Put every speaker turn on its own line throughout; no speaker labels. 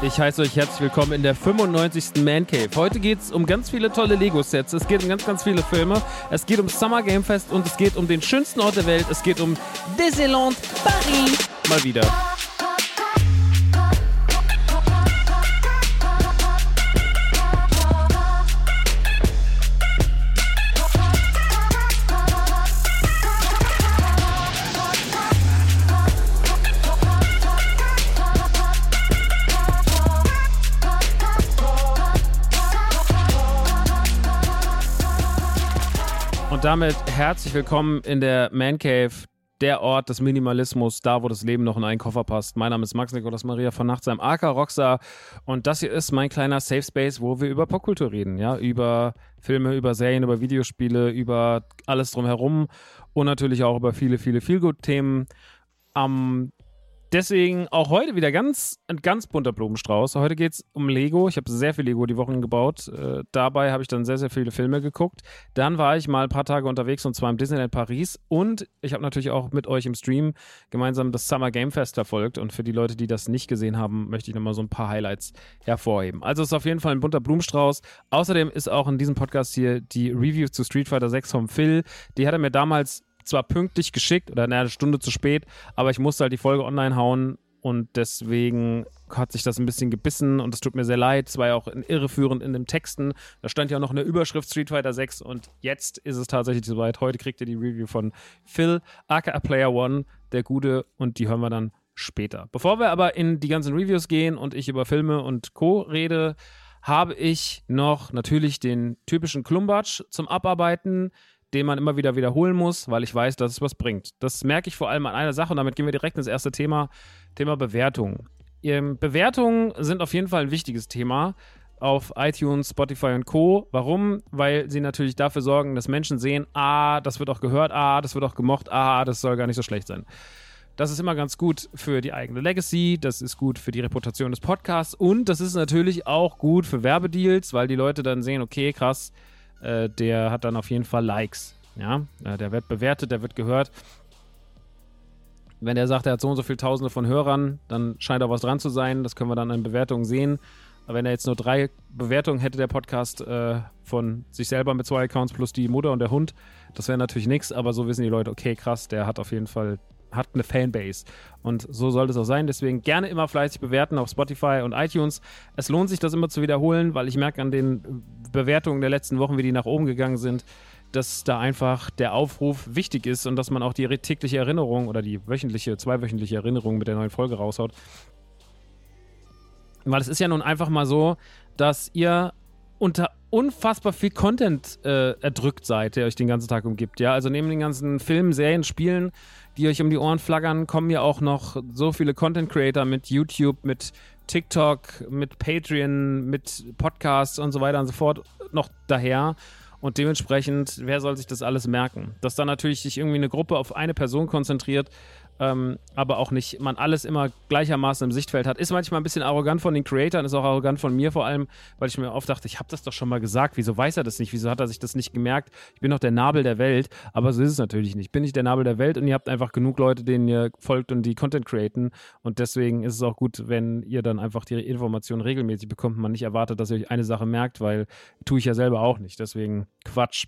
Ich heiße euch herzlich willkommen in der 95. Man Cave. Heute geht es um ganz viele tolle Lego-Sets. Es geht um ganz, ganz viele Filme. Es geht um Summer Game Fest und es geht um den schönsten Ort der Welt. Es geht um Disneyland Paris. Mal wieder. Damit herzlich willkommen in der Man Cave, der Ort des Minimalismus, da wo das Leben noch in einen Koffer passt. Mein Name ist Max Nikolas Maria von Nachtsheim, AK Rockstar. Und das hier ist mein kleiner Safe Space, wo wir über Popkultur reden, ja, über Filme, über Serien, über Videospiele, über alles drumherum und natürlich auch über viele, viele Feelgood-Themen. Am Deswegen auch heute wieder ganz, ein ganz bunter Blumenstrauß. Heute geht es um Lego. Ich habe sehr viel Lego die Wochen gebaut. Äh, dabei habe ich dann sehr, sehr viele Filme geguckt. Dann war ich mal ein paar Tage unterwegs und zwar im Disneyland Paris. Und ich habe natürlich auch mit euch im Stream gemeinsam das Summer Game Fest verfolgt. Und für die Leute, die das nicht gesehen haben, möchte ich nochmal so ein paar Highlights hervorheben. Also es ist auf jeden Fall ein bunter Blumenstrauß. Außerdem ist auch in diesem Podcast hier die Review zu Street Fighter 6 vom Phil. Die hat er mir damals zwar pünktlich geschickt oder eine Stunde zu spät, aber ich musste halt die Folge online hauen und deswegen hat sich das ein bisschen gebissen und es tut mir sehr leid. Es war ja auch irreführend in den Texten. Da stand ja noch eine Überschrift Street Fighter 6 und jetzt ist es tatsächlich soweit. Heute kriegt ihr die Review von Phil, aka Player One, der Gute, und die hören wir dann später. Bevor wir aber in die ganzen Reviews gehen und ich über Filme und Co. rede, habe ich noch natürlich den typischen Klumbatsch zum Abarbeiten den man immer wieder wiederholen muss, weil ich weiß, dass es was bringt. Das merke ich vor allem an einer Sache und damit gehen wir direkt ins erste Thema, Thema Bewertung. Bewertungen sind auf jeden Fall ein wichtiges Thema. auf iTunes, Spotify und Co. Warum? Weil sie natürlich dafür sorgen, dass Menschen sehen, ah, das wird auch gehört, ah, das wird auch gemocht, ah, das soll gar nicht so schlecht sein. Das ist immer ganz gut für die eigene Legacy, das ist gut für die Reputation des Podcasts und das ist natürlich auch gut für Werbedeals, weil die Leute dann sehen, okay, krass, äh, der hat dann auf jeden Fall Likes. Ja, äh, der wird bewertet, der wird gehört. Wenn der sagt, er hat so und so viele Tausende von Hörern, dann scheint da was dran zu sein. Das können wir dann in Bewertungen sehen. Aber wenn er jetzt nur drei Bewertungen hätte, der Podcast äh, von sich selber mit zwei Accounts plus die Mutter und der Hund, das wäre natürlich nichts. Aber so wissen die Leute, okay, krass, der hat auf jeden Fall hat eine Fanbase. Und so sollte es auch sein. Deswegen gerne immer fleißig bewerten auf Spotify und iTunes. Es lohnt sich, das immer zu wiederholen, weil ich merke an den Bewertungen der letzten Wochen, wie die nach oben gegangen sind, dass da einfach der Aufruf wichtig ist und dass man auch die tägliche Erinnerung oder die wöchentliche, zweiwöchentliche Erinnerung mit der neuen Folge raushaut. Weil es ist ja nun einfach mal so, dass ihr unter unfassbar viel Content äh, erdrückt seid, der euch den ganzen Tag umgibt. Ja, also neben den ganzen Filmen, Serien, Spielen, die euch um die Ohren flaggern, kommen ja auch noch so viele Content Creator mit YouTube, mit TikTok, mit Patreon, mit Podcasts und so weiter und so fort noch daher. Und dementsprechend, wer soll sich das alles merken? Dass da natürlich sich irgendwie eine Gruppe auf eine Person konzentriert, ähm, aber auch nicht man alles immer gleichermaßen im Sichtfeld hat. Ist manchmal ein bisschen arrogant von den Creatoren, ist auch arrogant von mir vor allem, weil ich mir oft dachte, ich habe das doch schon mal gesagt, wieso weiß er das nicht, wieso hat er sich das nicht gemerkt? Ich bin doch der Nabel der Welt, aber so ist es natürlich nicht. Ich bin nicht der Nabel der Welt und ihr habt einfach genug Leute, denen ihr folgt und die Content createn und deswegen ist es auch gut, wenn ihr dann einfach die Informationen regelmäßig bekommt und man nicht erwartet, dass ihr euch eine Sache merkt, weil tue ich ja selber auch nicht, deswegen Quatsch.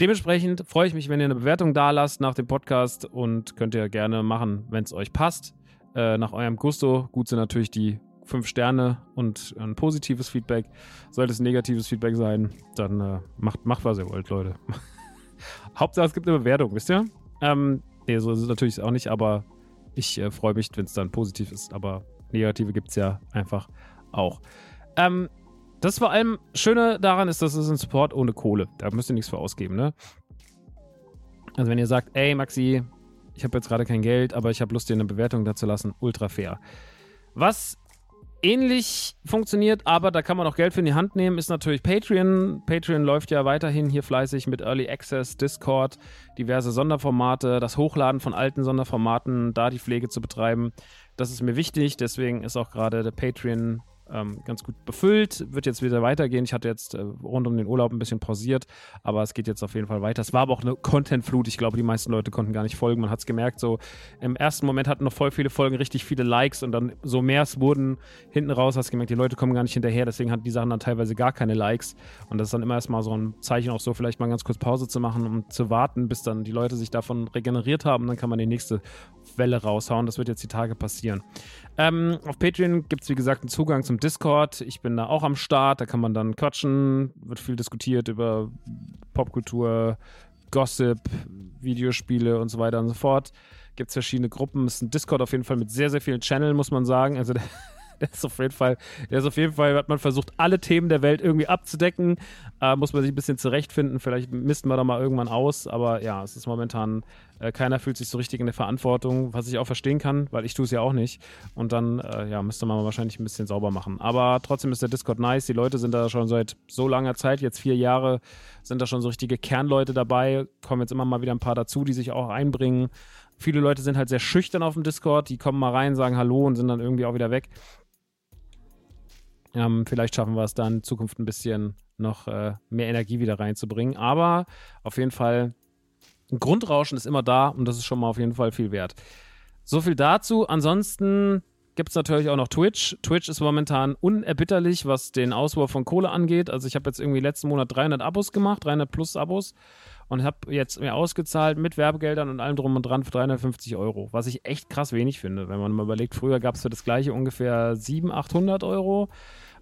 Dementsprechend freue ich mich, wenn ihr eine Bewertung da lasst nach dem Podcast und könnt ihr gerne machen, machen, wenn es euch passt. Äh, nach eurem Gusto. Gut sind natürlich die fünf Sterne und ein positives Feedback. Sollte es negatives Feedback sein, dann äh, macht, macht, was ihr wollt, Leute. Hauptsache, es gibt eine Bewertung, wisst ihr? Ähm, nee, so ist es natürlich auch nicht, aber ich äh, freue mich, wenn es dann positiv ist. Aber negative gibt es ja einfach auch. Ähm, das vor allem Schöne daran ist, dass es ein Support ohne Kohle. Da müsst ihr nichts für ausgeben, ne? Also wenn ihr sagt, ey Maxi, ich habe jetzt gerade kein Geld, aber ich habe Lust, dir eine Bewertung dazu lassen, ultra fair. Was ähnlich funktioniert, aber da kann man auch Geld für in die Hand nehmen, ist natürlich Patreon. Patreon läuft ja weiterhin hier fleißig mit Early Access, Discord, diverse Sonderformate, das Hochladen von alten Sonderformaten, da die Pflege zu betreiben. Das ist mir wichtig, deswegen ist auch gerade der Patreon ähm, ganz gut befüllt. Wird jetzt wieder weitergehen. Ich hatte jetzt äh, rund um den Urlaub ein bisschen pausiert, aber es geht jetzt auf jeden Fall weiter. Es war aber auch eine Content-Flut. Ich glaube, die meisten Leute konnten gar nicht folgen. Man hat es gemerkt, so im ersten Moment hatten noch voll viele Folgen richtig viele Likes und dann so mehr es wurden hinten raus, hast du gemerkt, die Leute kommen gar nicht hinterher. Deswegen hatten die Sachen dann teilweise gar keine Likes. Und das ist dann immer erstmal so ein Zeichen, auch so vielleicht mal ganz kurz Pause zu machen, um zu warten, bis dann die Leute sich davon regeneriert haben. Dann kann man die nächste Welle raushauen. Das wird jetzt die Tage passieren. Ähm, auf Patreon gibt es, wie gesagt, einen Zugang zum Discord. Ich bin da auch am Start. Da kann man dann quatschen. Wird viel diskutiert über Popkultur, Gossip, Videospiele und so weiter und so fort. Gibt es verschiedene Gruppen. Es ist ein Discord auf jeden Fall mit sehr, sehr vielen Channels, muss man sagen. Also der, ist auf jeden Fall, der ist auf jeden Fall, hat man versucht, alle Themen der Welt irgendwie abzudecken. Äh, muss man sich ein bisschen zurechtfinden. Vielleicht misten wir da mal irgendwann aus. Aber ja, es ist momentan, äh, keiner fühlt sich so richtig in der Verantwortung, was ich auch verstehen kann, weil ich tue es ja auch nicht. Und dann, äh, ja, müsste man wahrscheinlich ein bisschen sauber machen. Aber trotzdem ist der Discord nice. Die Leute sind da schon seit so langer Zeit, jetzt vier Jahre, sind da schon so richtige Kernleute dabei. Kommen jetzt immer mal wieder ein paar dazu, die sich auch einbringen. Viele Leute sind halt sehr schüchtern auf dem Discord, die kommen mal rein, sagen Hallo und sind dann irgendwie auch wieder weg. Ähm, vielleicht schaffen wir es dann in Zukunft ein bisschen noch äh, mehr Energie wieder reinzubringen. Aber auf jeden Fall, ein Grundrauschen ist immer da und das ist schon mal auf jeden Fall viel wert. So viel dazu. Ansonsten gibt es natürlich auch noch Twitch. Twitch ist momentan unerbitterlich, was den Auswurf von Kohle angeht. Also ich habe jetzt irgendwie letzten Monat 300 Abos gemacht, 300 plus Abos und habe jetzt mir ausgezahlt mit Werbegeldern und allem drum und dran für 350 Euro, was ich echt krass wenig finde, wenn man mal überlegt, früher gab es für das gleiche ungefähr 700, 800 Euro.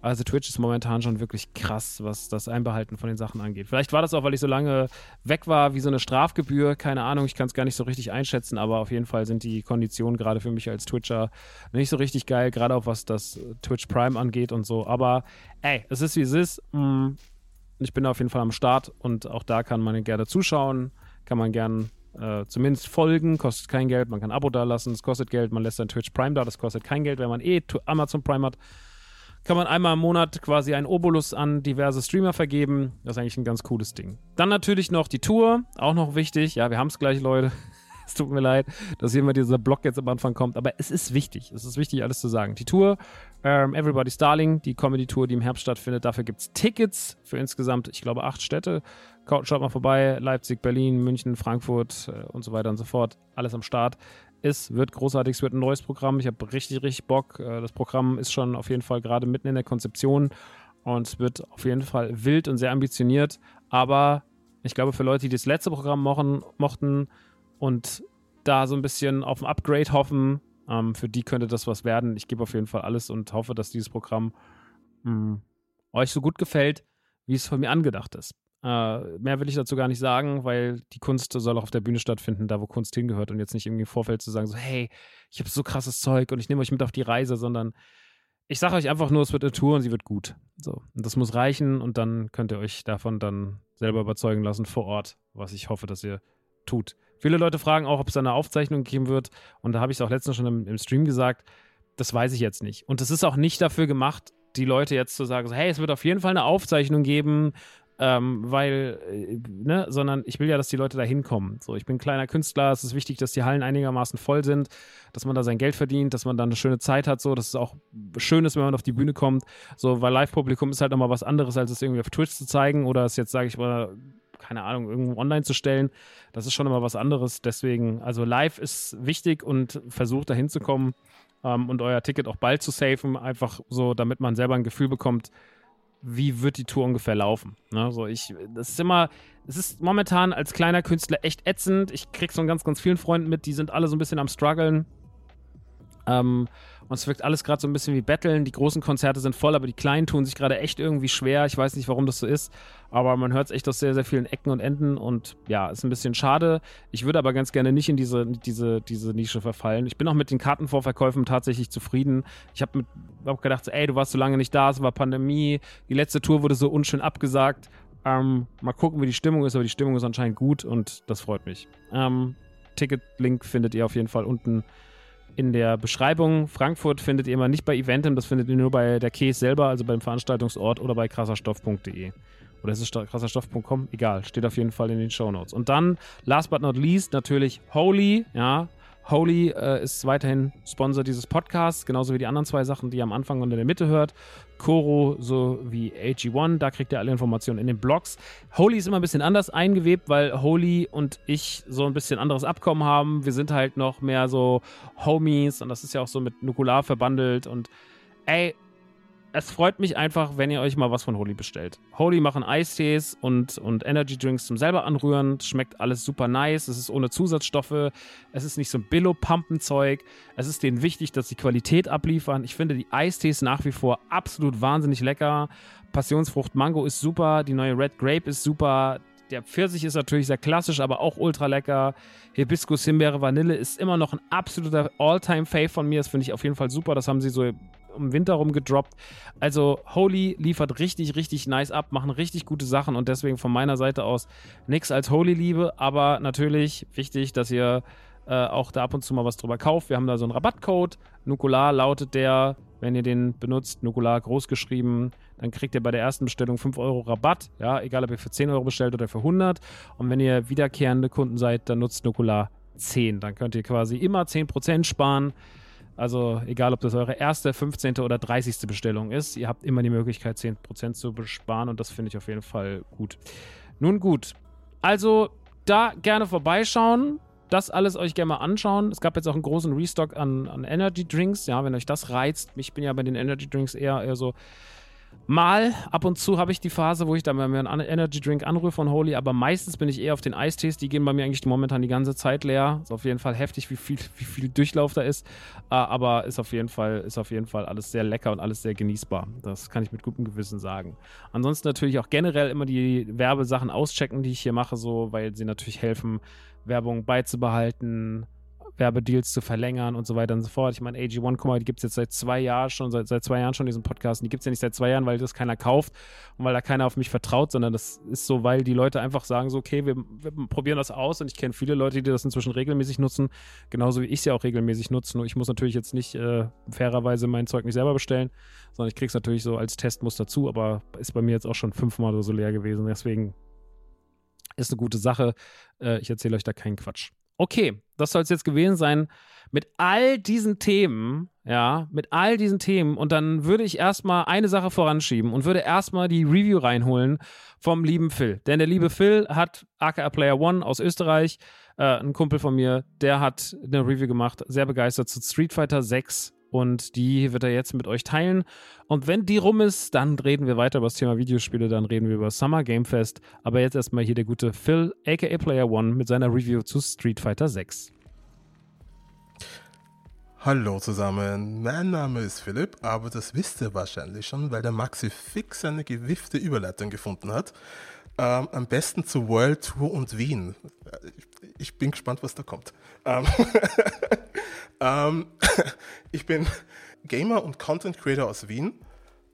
Also Twitch ist momentan schon wirklich krass, was das Einbehalten von den Sachen angeht. Vielleicht war das auch, weil ich so lange weg war, wie so eine Strafgebühr. Keine Ahnung, ich kann es gar nicht so richtig einschätzen, aber auf jeden Fall sind die Konditionen gerade für mich als Twitcher nicht so richtig geil, gerade auch was das Twitch Prime angeht und so. Aber ey, es ist wie es ist. Mm, ich bin auf jeden Fall am Start und auch da kann man gerne zuschauen, kann man gerne äh, zumindest folgen, kostet kein Geld, man kann ein Abo da lassen, es kostet Geld, man lässt dann Twitch Prime da, das kostet kein Geld, wenn man eh Amazon Prime hat kann man einmal im Monat quasi einen Obolus an diverse Streamer vergeben. Das ist eigentlich ein ganz cooles Ding. Dann natürlich noch die Tour, auch noch wichtig. Ja, wir haben es gleich, Leute. Es tut mir leid, dass hier immer dieser Block jetzt am Anfang kommt, aber es ist wichtig. Es ist wichtig, alles zu sagen. Die Tour, ähm, Everybody's Darling, die Comedy-Tour, die im Herbst stattfindet, dafür gibt es Tickets für insgesamt, ich glaube, acht Städte. Schaut mal vorbei, Leipzig, Berlin, München, Frankfurt äh, und so weiter und so fort. Alles am Start. Es wird großartig, es wird ein neues Programm. Ich habe richtig, richtig Bock. Äh, das Programm ist schon auf jeden Fall gerade mitten in der Konzeption und wird auf jeden Fall wild und sehr ambitioniert. Aber ich glaube, für Leute, die das letzte Programm mochten und da so ein bisschen auf ein Upgrade hoffen, ähm, für die könnte das was werden. Ich gebe auf jeden Fall alles und hoffe, dass dieses Programm mh, hm, euch so gut gefällt, wie es von mir angedacht ist. Äh, mehr will ich dazu gar nicht sagen, weil die Kunst soll auch auf der Bühne stattfinden, da wo Kunst hingehört und jetzt nicht irgendwie im Vorfeld zu sagen, so, hey, ich habe so krasses Zeug und ich nehme euch mit auf die Reise, sondern ich sage euch einfach nur, es wird eine Tour und sie wird gut. So. Und das muss reichen und dann könnt ihr euch davon dann selber überzeugen lassen vor Ort, was ich hoffe, dass ihr tut. Viele Leute fragen auch, ob es eine Aufzeichnung geben wird. Und da habe ich es auch letztens schon im, im Stream gesagt, das weiß ich jetzt nicht. Und das ist auch nicht dafür gemacht, die Leute jetzt zu sagen, so, hey, es wird auf jeden Fall eine Aufzeichnung geben, ähm, weil, äh, ne, sondern ich will ja, dass die Leute da hinkommen. So, ich bin ein kleiner Künstler, es ist wichtig, dass die Hallen einigermaßen voll sind, dass man da sein Geld verdient, dass man da eine schöne Zeit hat, so, dass es auch schön ist, wenn man auf die Bühne kommt, so, weil Live-Publikum ist halt nochmal was anderes, als es irgendwie auf Twitch zu zeigen oder es jetzt, sage ich mal, keine Ahnung, irgendwo online zu stellen. Das ist schon immer was anderes. Deswegen, also live ist wichtig und versucht da hinzukommen ähm, und euer Ticket auch bald zu safen, einfach so, damit man selber ein Gefühl bekommt, wie wird die Tour ungefähr laufen. Ne? So, ich, das ist immer, es ist momentan als kleiner Künstler echt ätzend. Ich krieg so ganz, ganz vielen Freunden mit, die sind alle so ein bisschen am struggeln. Ähm, und es wirkt alles gerade so ein bisschen wie Betteln. Die großen Konzerte sind voll, aber die kleinen tun sich gerade echt irgendwie schwer. Ich weiß nicht, warum das so ist, aber man hört es echt aus sehr, sehr vielen Ecken und Enden und ja, ist ein bisschen schade. Ich würde aber ganz gerne nicht in diese, diese, diese Nische verfallen. Ich bin auch mit den Kartenvorverkäufen tatsächlich zufrieden. Ich habe hab gedacht, so, ey, du warst so lange nicht da, es war Pandemie, die letzte Tour wurde so unschön abgesagt. Ähm, mal gucken, wie die Stimmung ist, aber die Stimmung ist anscheinend gut und das freut mich. Ähm, Ticket-Link findet ihr auf jeden Fall unten in der Beschreibung. Frankfurt findet ihr immer nicht bei Eventim, das findet ihr nur bei der Case selber, also beim Veranstaltungsort oder bei krasserstoff.de. Oder ist es krasserstoff.com? Egal, steht auf jeden Fall in den Show Notes. Und dann, last but not least, natürlich Holy, ja, Holy äh, ist weiterhin Sponsor dieses Podcasts, genauso wie die anderen zwei Sachen, die ihr am Anfang und in der Mitte hört. Koro sowie AG1, da kriegt ihr alle Informationen in den Blogs. Holy ist immer ein bisschen anders eingewebt, weil Holy und ich so ein bisschen anderes Abkommen haben. Wir sind halt noch mehr so Homies und das ist ja auch so mit Nukular verbandelt und ey, es freut mich einfach, wenn ihr euch mal was von Holy bestellt. Holy machen Eistees und, und Energy Drinks zum selber anrühren. Schmeckt alles super nice. Es ist ohne Zusatzstoffe. Es ist nicht so ein Billo-Pumpenzeug. Es ist denen wichtig, dass sie Qualität abliefern. Ich finde die Eistees nach wie vor absolut wahnsinnig lecker. Passionsfrucht Mango ist super. Die neue Red Grape ist super. Der Pfirsich ist natürlich sehr klassisch, aber auch ultra lecker. Hibiskus, Himbeere, Vanille ist immer noch ein absoluter All-Time-Fave von mir. Das finde ich auf jeden Fall super. Das haben sie so im Winter rum gedroppt. Also Holy liefert richtig, richtig nice ab, machen richtig gute Sachen und deswegen von meiner Seite aus nichts als Holy-Liebe, aber natürlich wichtig, dass ihr äh, auch da ab und zu mal was drüber kauft. Wir haben da so einen Rabattcode. Nukular lautet der, wenn ihr den benutzt, Nukular groß geschrieben, dann kriegt ihr bei der ersten Bestellung 5 Euro Rabatt. Ja, egal ob ihr für 10 Euro bestellt oder für 100. Und wenn ihr wiederkehrende Kunden seid, dann nutzt Nukular 10. Dann könnt ihr quasi immer 10% sparen. Also egal, ob das eure erste, 15. oder 30. Bestellung ist, ihr habt immer die Möglichkeit, 10% zu besparen und das finde ich auf jeden Fall gut. Nun gut, also da gerne vorbeischauen, das alles euch gerne mal anschauen. Es gab jetzt auch einen großen Restock an, an Energy Drinks, ja, wenn euch das reizt. Ich bin ja bei den Energy Drinks eher, eher so Mal ab und zu habe ich die Phase, wo ich dann mal mir einen Energy Drink anrühre von Holy, aber meistens bin ich eher auf den Eistees. Die gehen bei mir eigentlich momentan die ganze Zeit leer. Ist auf jeden Fall heftig, wie viel, wie viel Durchlauf da ist. Äh, aber ist auf, jeden Fall, ist auf jeden Fall alles sehr lecker und alles sehr genießbar. Das kann ich mit gutem Gewissen sagen. Ansonsten natürlich auch generell immer die Werbesachen auschecken, die ich hier mache, so, weil sie natürlich helfen, Werbung beizubehalten Werbedeals zu verlängern und so weiter und so fort. Ich meine, AG1, guck mal, die gibt es jetzt seit zwei Jahren schon, seit, seit zwei Jahren schon diesen Podcast. Und die gibt es ja nicht seit zwei Jahren, weil das keiner kauft und weil da keiner auf mich vertraut, sondern das ist so, weil die Leute einfach sagen so, okay, wir, wir probieren das aus und ich kenne viele Leute, die das inzwischen regelmäßig nutzen, genauso wie ich es ja auch regelmäßig nutze. Nur ich muss natürlich jetzt nicht äh, fairerweise mein Zeug nicht selber bestellen, sondern ich kriege es natürlich so als Testmuster zu, aber ist bei mir jetzt auch schon fünfmal oder so leer gewesen. Deswegen ist eine gute Sache. Äh, ich erzähle euch da keinen Quatsch. Okay, das soll es jetzt gewesen sein mit all diesen Themen, ja, mit all diesen Themen. Und dann würde ich erstmal eine Sache voranschieben und würde erstmal die Review reinholen vom lieben Phil. Denn der liebe Phil hat AKA Player One aus Österreich, äh, ein Kumpel von mir, der hat eine Review gemacht, sehr begeistert zu Street Fighter 6 und die wird er jetzt mit euch teilen. Und wenn die rum ist, dann reden wir weiter über das Thema Videospiele, dann reden wir über Summer Game Fest. Aber jetzt erstmal hier der gute Phil, aka Player One, mit seiner Review zu Street Fighter 6.
Hallo zusammen, mein Name ist Philipp, aber das wisst ihr wahrscheinlich schon, weil der Maxi fix eine gewiffte Überleitung gefunden hat. Ähm, am besten zu World Tour und Wien. Ich, ich bin gespannt, was da kommt. Ähm, ähm, ich bin Gamer und Content Creator aus Wien.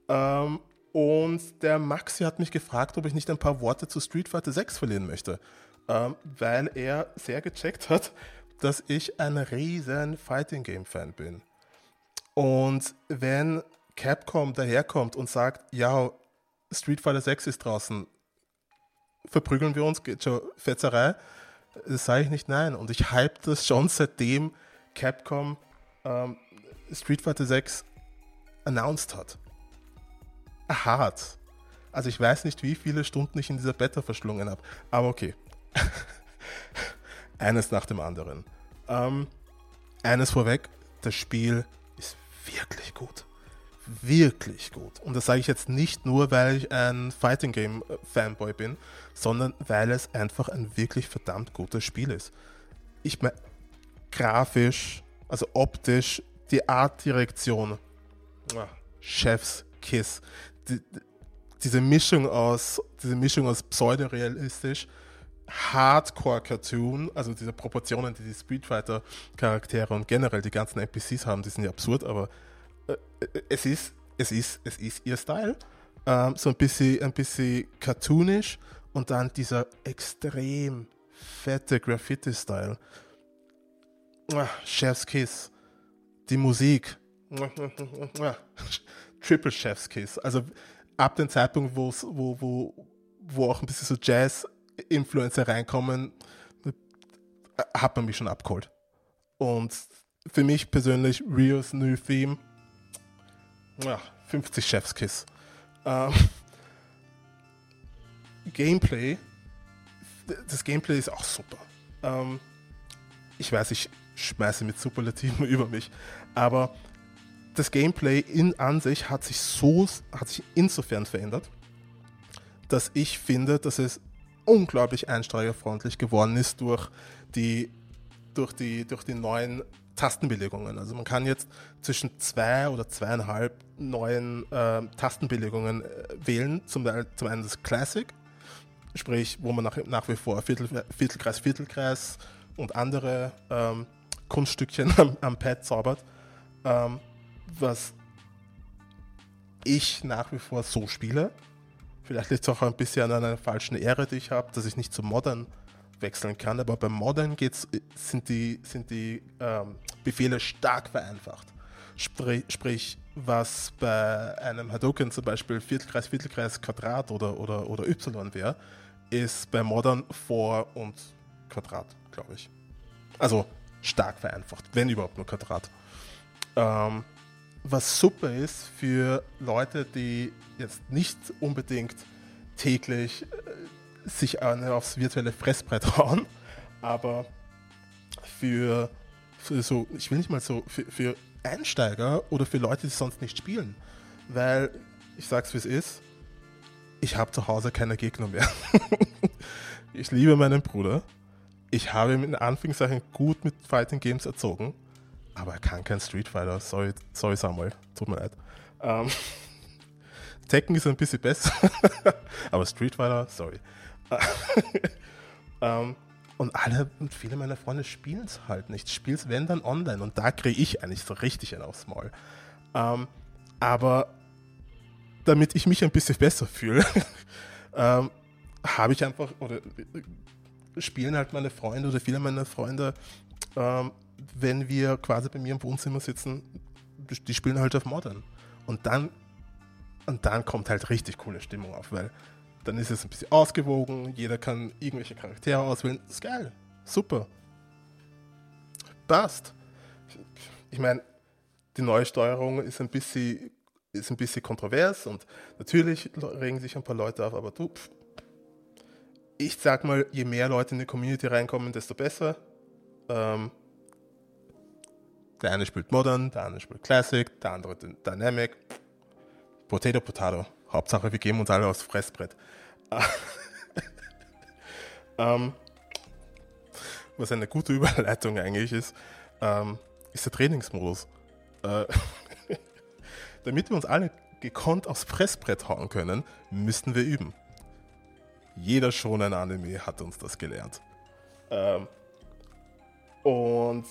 Ähm, und der Maxi hat mich gefragt, ob ich nicht ein paar Worte zu Street Fighter 6 verlieren möchte. Ähm, weil er sehr gecheckt hat, dass ich ein riesen Fighting Game Fan bin. Und wenn Capcom daherkommt und sagt, ja, Street Fighter 6 ist draußen, verprügeln wir uns, geht schon Fetzerei, das sage ich nicht nein. Und ich hype das schon seitdem Capcom ähm, Street Fighter 6 announced hat. Hart. Also ich weiß nicht, wie viele Stunden ich in dieser Beta verschlungen habe. Aber okay. Eines nach dem anderen. Ähm, eines vorweg, das Spiel ist wirklich gut. Wirklich gut. Und das sage ich jetzt nicht nur, weil ich ein Fighting Game äh, Fanboy bin, sondern weil es einfach ein wirklich verdammt gutes Spiel ist. Ich meine, grafisch, also optisch, die Artdirektion, ah, Chefs Kiss, die, diese Mischung aus, diese Mischung aus pseudorealistisch, Hardcore-Cartoon, also diese Proportionen, die die Street Fighter-Charaktere und generell die ganzen NPCs haben, die sind ja absurd, aber es ist, es ist, es ist ihr Style. Ähm, so ein bisschen, ein bisschen cartoonisch und dann dieser extrem fette Graffiti-Style. Chef's Kiss. Die Musik. Triple Chef's Kiss. Also ab dem Zeitpunkt, wo, wo, wo auch ein bisschen so Jazz-Influencer reinkommen, hat man mich schon abgeholt. Und für mich persönlich Rios New Theme, ja, 50 Chef's Kiss. Ähm, Gameplay, das Gameplay ist auch super. Ähm, ich weiß, ich schmeiße mit Superlativen über mich. Aber das Gameplay in an sich hat sich so, hat sich insofern verändert, dass ich finde, dass es unglaublich einsteigerfreundlich geworden ist durch die, durch die, durch die neuen Tastenbelegungen. Also man kann jetzt zwischen zwei oder zweieinhalb neuen äh, Tastenbelegungen äh, wählen. Zum, zum einen das Classic, sprich, wo man nach, nach wie vor Viertel, Viertelkreis, Viertelkreis und andere ähm, Kunststückchen am, am Pad zaubert, ähm, was ich nach wie vor so spiele. Vielleicht liegt es auch ein bisschen an einer falschen Ehre, die ich habe, dass ich nicht zu Modern wechseln kann. Aber beim Modern geht's, sind die, sind die ähm, Befehle stark vereinfacht. Sprich, sprich, was bei einem Hadoken zum Beispiel Viertelkreis, Viertelkreis, Quadrat oder, oder, oder Y wäre, ist bei Modern Vor- und Quadrat, glaube ich. Also stark vereinfacht, wenn überhaupt nur Quadrat. Ähm, was super ist für Leute, die jetzt nicht unbedingt täglich äh, sich aufs virtuelle Fressbrett hauen, aber für, für so, ich will nicht mal so, für, für Einsteiger oder für Leute, die sonst nicht spielen. Weil, ich sag's wie es ist, ich habe zu Hause keine Gegner mehr. ich liebe meinen Bruder ich habe ihn in Anführungszeichen gut mit Fighting Games erzogen, aber er kann kein Street Fighter. Sorry, sorry Samuel, tut mir leid. Ähm, Tekken ist ein bisschen besser, aber Street Fighter, sorry. ähm, und alle viele meiner Freunde spielen es halt nicht. Spielen es, wenn dann online. Und da kriege ich eigentlich so richtig einen aufs Maul. Ähm, aber damit ich mich ein bisschen besser fühle, ähm, habe ich einfach, oder spielen halt meine Freunde oder viele meiner Freunde, ähm, wenn wir quasi bei mir im Wohnzimmer sitzen, die spielen halt auf Modern. Und dann, und dann kommt halt richtig coole Stimmung auf, weil dann ist es ein bisschen ausgewogen, jeder kann irgendwelche Charaktere auswählen. Das ist geil. Super. Passt. Ich meine, die neue Steuerung ist ein bisschen, ist ein bisschen kontrovers und natürlich regen sich ein paar Leute auf, aber du, pff, ich sag mal, je mehr Leute in die Community reinkommen, desto besser. Ähm, der eine spielt Modern, der andere spielt Classic, der andere Dynamic. Potato, Potato. Hauptsache, wir geben uns alle aufs Fressbrett. ähm, was eine gute Überleitung eigentlich ist, ähm, ist der Trainingsmodus. Äh, damit wir uns alle gekonnt aufs Fressbrett hauen können, müssten wir üben. Jeder schon ein Anime hat uns das gelernt. Ähm, und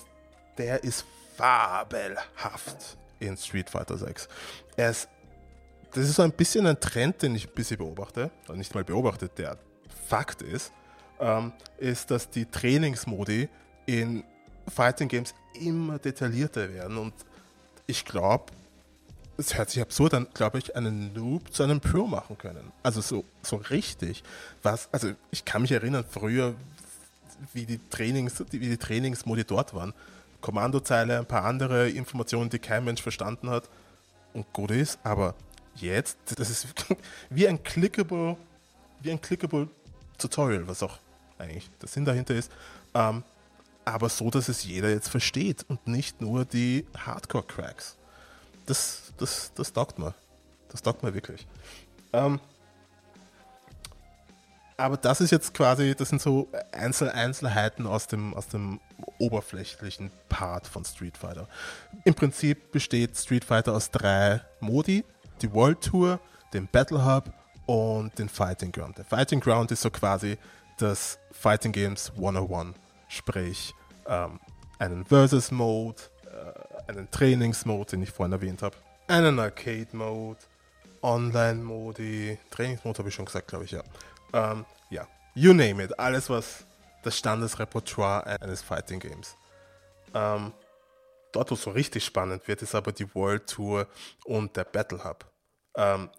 der ist fabelhaft in Street Fighter 6. Er ist das ist so ein bisschen ein Trend, den ich ein bisschen beobachte, also nicht mal beobachtet, der Fakt ist, ähm, ist, dass die Trainingsmodi in Fighting Games immer detaillierter werden und ich glaube, es hört sich absurd an, glaube ich, einen Noob zu einem Pro machen können. Also so, so richtig. Was, also ich kann mich erinnern, früher, wie die Trainings, wie die Trainingsmodi dort waren. Kommandozeile, ein paar andere Informationen, die kein Mensch verstanden hat und gut ist, aber jetzt, das ist wie ein clickable, wie ein clickable Tutorial, was auch eigentlich der Sinn dahinter ist. Ähm, aber so, dass es jeder jetzt versteht und nicht nur die Hardcore-Cracks. Das, das, das taugt mir. Das taugt mir wirklich. Ähm, aber das ist jetzt quasi, das sind so Einzel Einzelheiten aus dem, aus dem oberflächlichen Part von Street Fighter. Im Prinzip besteht Street Fighter aus drei Modi die World Tour, den Battle Hub und den Fighting Ground. Der Fighting Ground ist so quasi das Fighting Games 101, sprich ähm, einen Versus Mode, äh, einen Trainings-Mode, den ich vorhin erwähnt habe, einen Arcade-Mode, Online-Modi, Trainings-Mode habe ich schon gesagt, glaube ich, ja. Ähm, ja, you name it, alles was das Standesrepertoire eines Fighting Games. Ähm, Dort, wo es so richtig spannend wird, ist aber die World Tour und der Battle Hub. Ähm,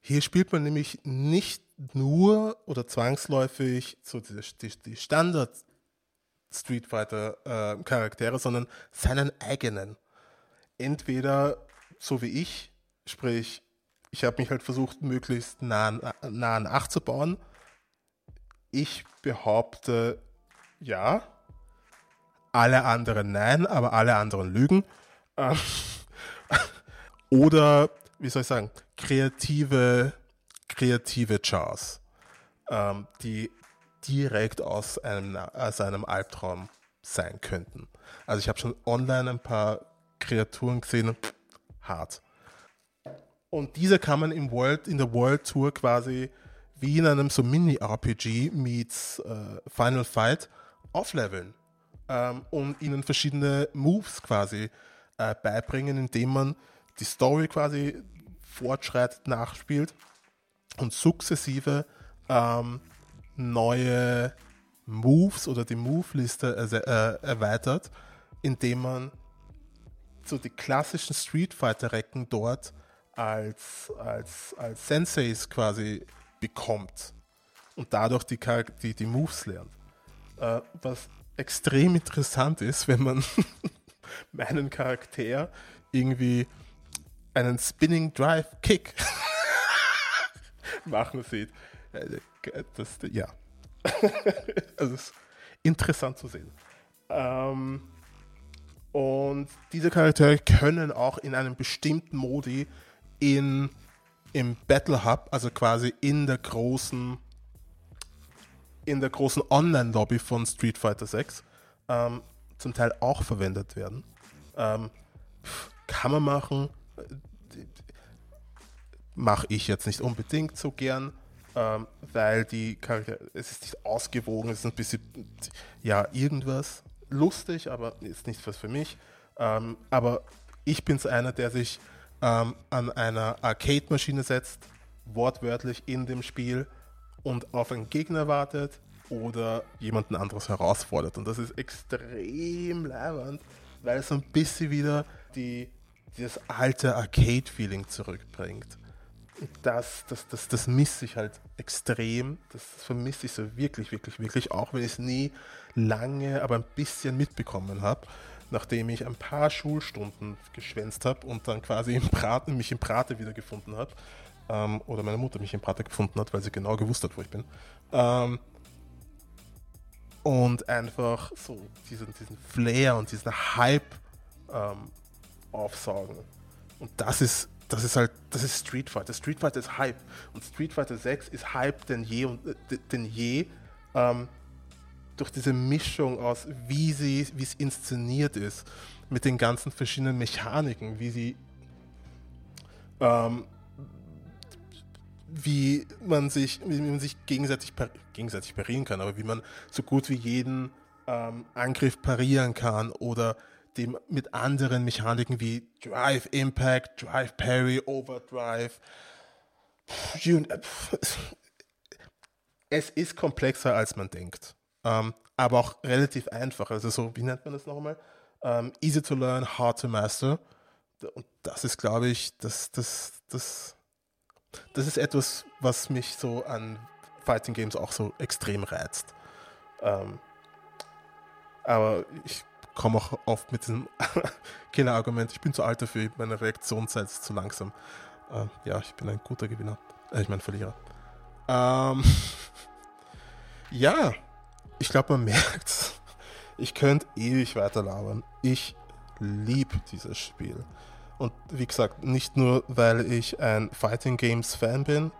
hier spielt man nämlich nicht nur oder zwangsläufig so die, die, die Standard Street Fighter äh, Charaktere, sondern seinen eigenen. Entweder so wie ich, sprich, ich habe mich halt versucht, möglichst nah an, nah an 8 zu bauen. Ich behaupte, ja, alle anderen nein, aber alle anderen lügen. Ähm, oder, wie soll ich sagen, kreative, kreative Chars, ähm, die direkt aus einem, aus einem Albtraum sein könnten. Also ich habe schon online ein paar Kreaturen gesehen, hart. Und diese kann man im World, in der World Tour quasi wie in einem so Mini-RPG meets äh, Final Fight aufleveln ähm, und ihnen verschiedene Moves quasi äh, beibringen, indem man die Story quasi fortschreitet, nachspielt und sukzessive ähm, neue Moves oder die Move-Liste äh, erweitert, indem man so die klassischen Street Fighter-Recken dort als, als, als Senseis quasi bekommt und dadurch die, die, die Moves lernt. Äh, was extrem interessant ist, wenn man meinen Charakter irgendwie einen Spinning Drive Kick machen sieht. Das, ja. also es ist interessant zu sehen. Ähm, und diese Charaktere können auch in einem bestimmten Modi in, im Battle Hub, also quasi in der großen in der großen Online-Lobby von Street Fighter 6 ähm, zum Teil auch verwendet werden. Ähm, kann man machen, mache ich jetzt nicht unbedingt so gern. ähm, weil die Charaktere, es ist nicht ausgewogen, es ist ein bisschen, ja, irgendwas lustig, aber ist nicht was für mich. Ähm, aber ich bin so einer, der sich ähm, an einer Arcade-Maschine setzt, wortwörtlich in dem Spiel und auf einen Gegner wartet oder jemanden anderes herausfordert. Und das ist extrem leibend, weil es so ein bisschen wieder die, dieses alte Arcade-Feeling zurückbringt. Das, das, das, das misse ich halt extrem. Das vermisse ich so wirklich, wirklich, wirklich, auch wenn ich es nie lange, aber ein bisschen mitbekommen habe nachdem ich ein paar Schulstunden geschwänzt habe und dann quasi im Praten, mich im Prate wiedergefunden habe. Ähm, oder meine Mutter mich im Prate gefunden hat, weil sie genau gewusst hat, wo ich bin. Ähm, und einfach so diesen, diesen Flair und diesen Hype ähm, aufsaugen. Und das ist, das ist halt, das ist Street Fighter. Street Fighter ist Hype. Und Street Fighter 6 ist Hype denn je und äh, denn je. Ähm, durch diese Mischung aus, wie sie, wie es inszeniert ist, mit den ganzen verschiedenen Mechaniken, wie sie, ähm, wie man sich, wie man sich gegenseitig, gegenseitig parieren kann, aber wie man so gut wie jeden ähm, Angriff parieren kann oder dem mit anderen Mechaniken wie Drive Impact, Drive Parry, Overdrive. Es ist komplexer, als man denkt ähm, aber auch relativ einfach. Also so, wie nennt man das nochmal? Ähm, easy to learn, hard to master. Und das ist, glaube ich, das, das, das, das ist etwas, was mich so an Fighting Games auch so extrem reizt. Ähm, aber ich komme auch oft mit diesem Killer-Argument, ich bin zu alt dafür, meine Reaktionszeit ist zu langsam. Äh, ja, ich bin ein guter Gewinner. Äh, ich meine Verlierer. Ähm, ja, ich glaube, man merkt, ich könnte ewig weiter labern. Ich liebe dieses Spiel. Und wie gesagt, nicht nur, weil ich ein Fighting Games Fan bin,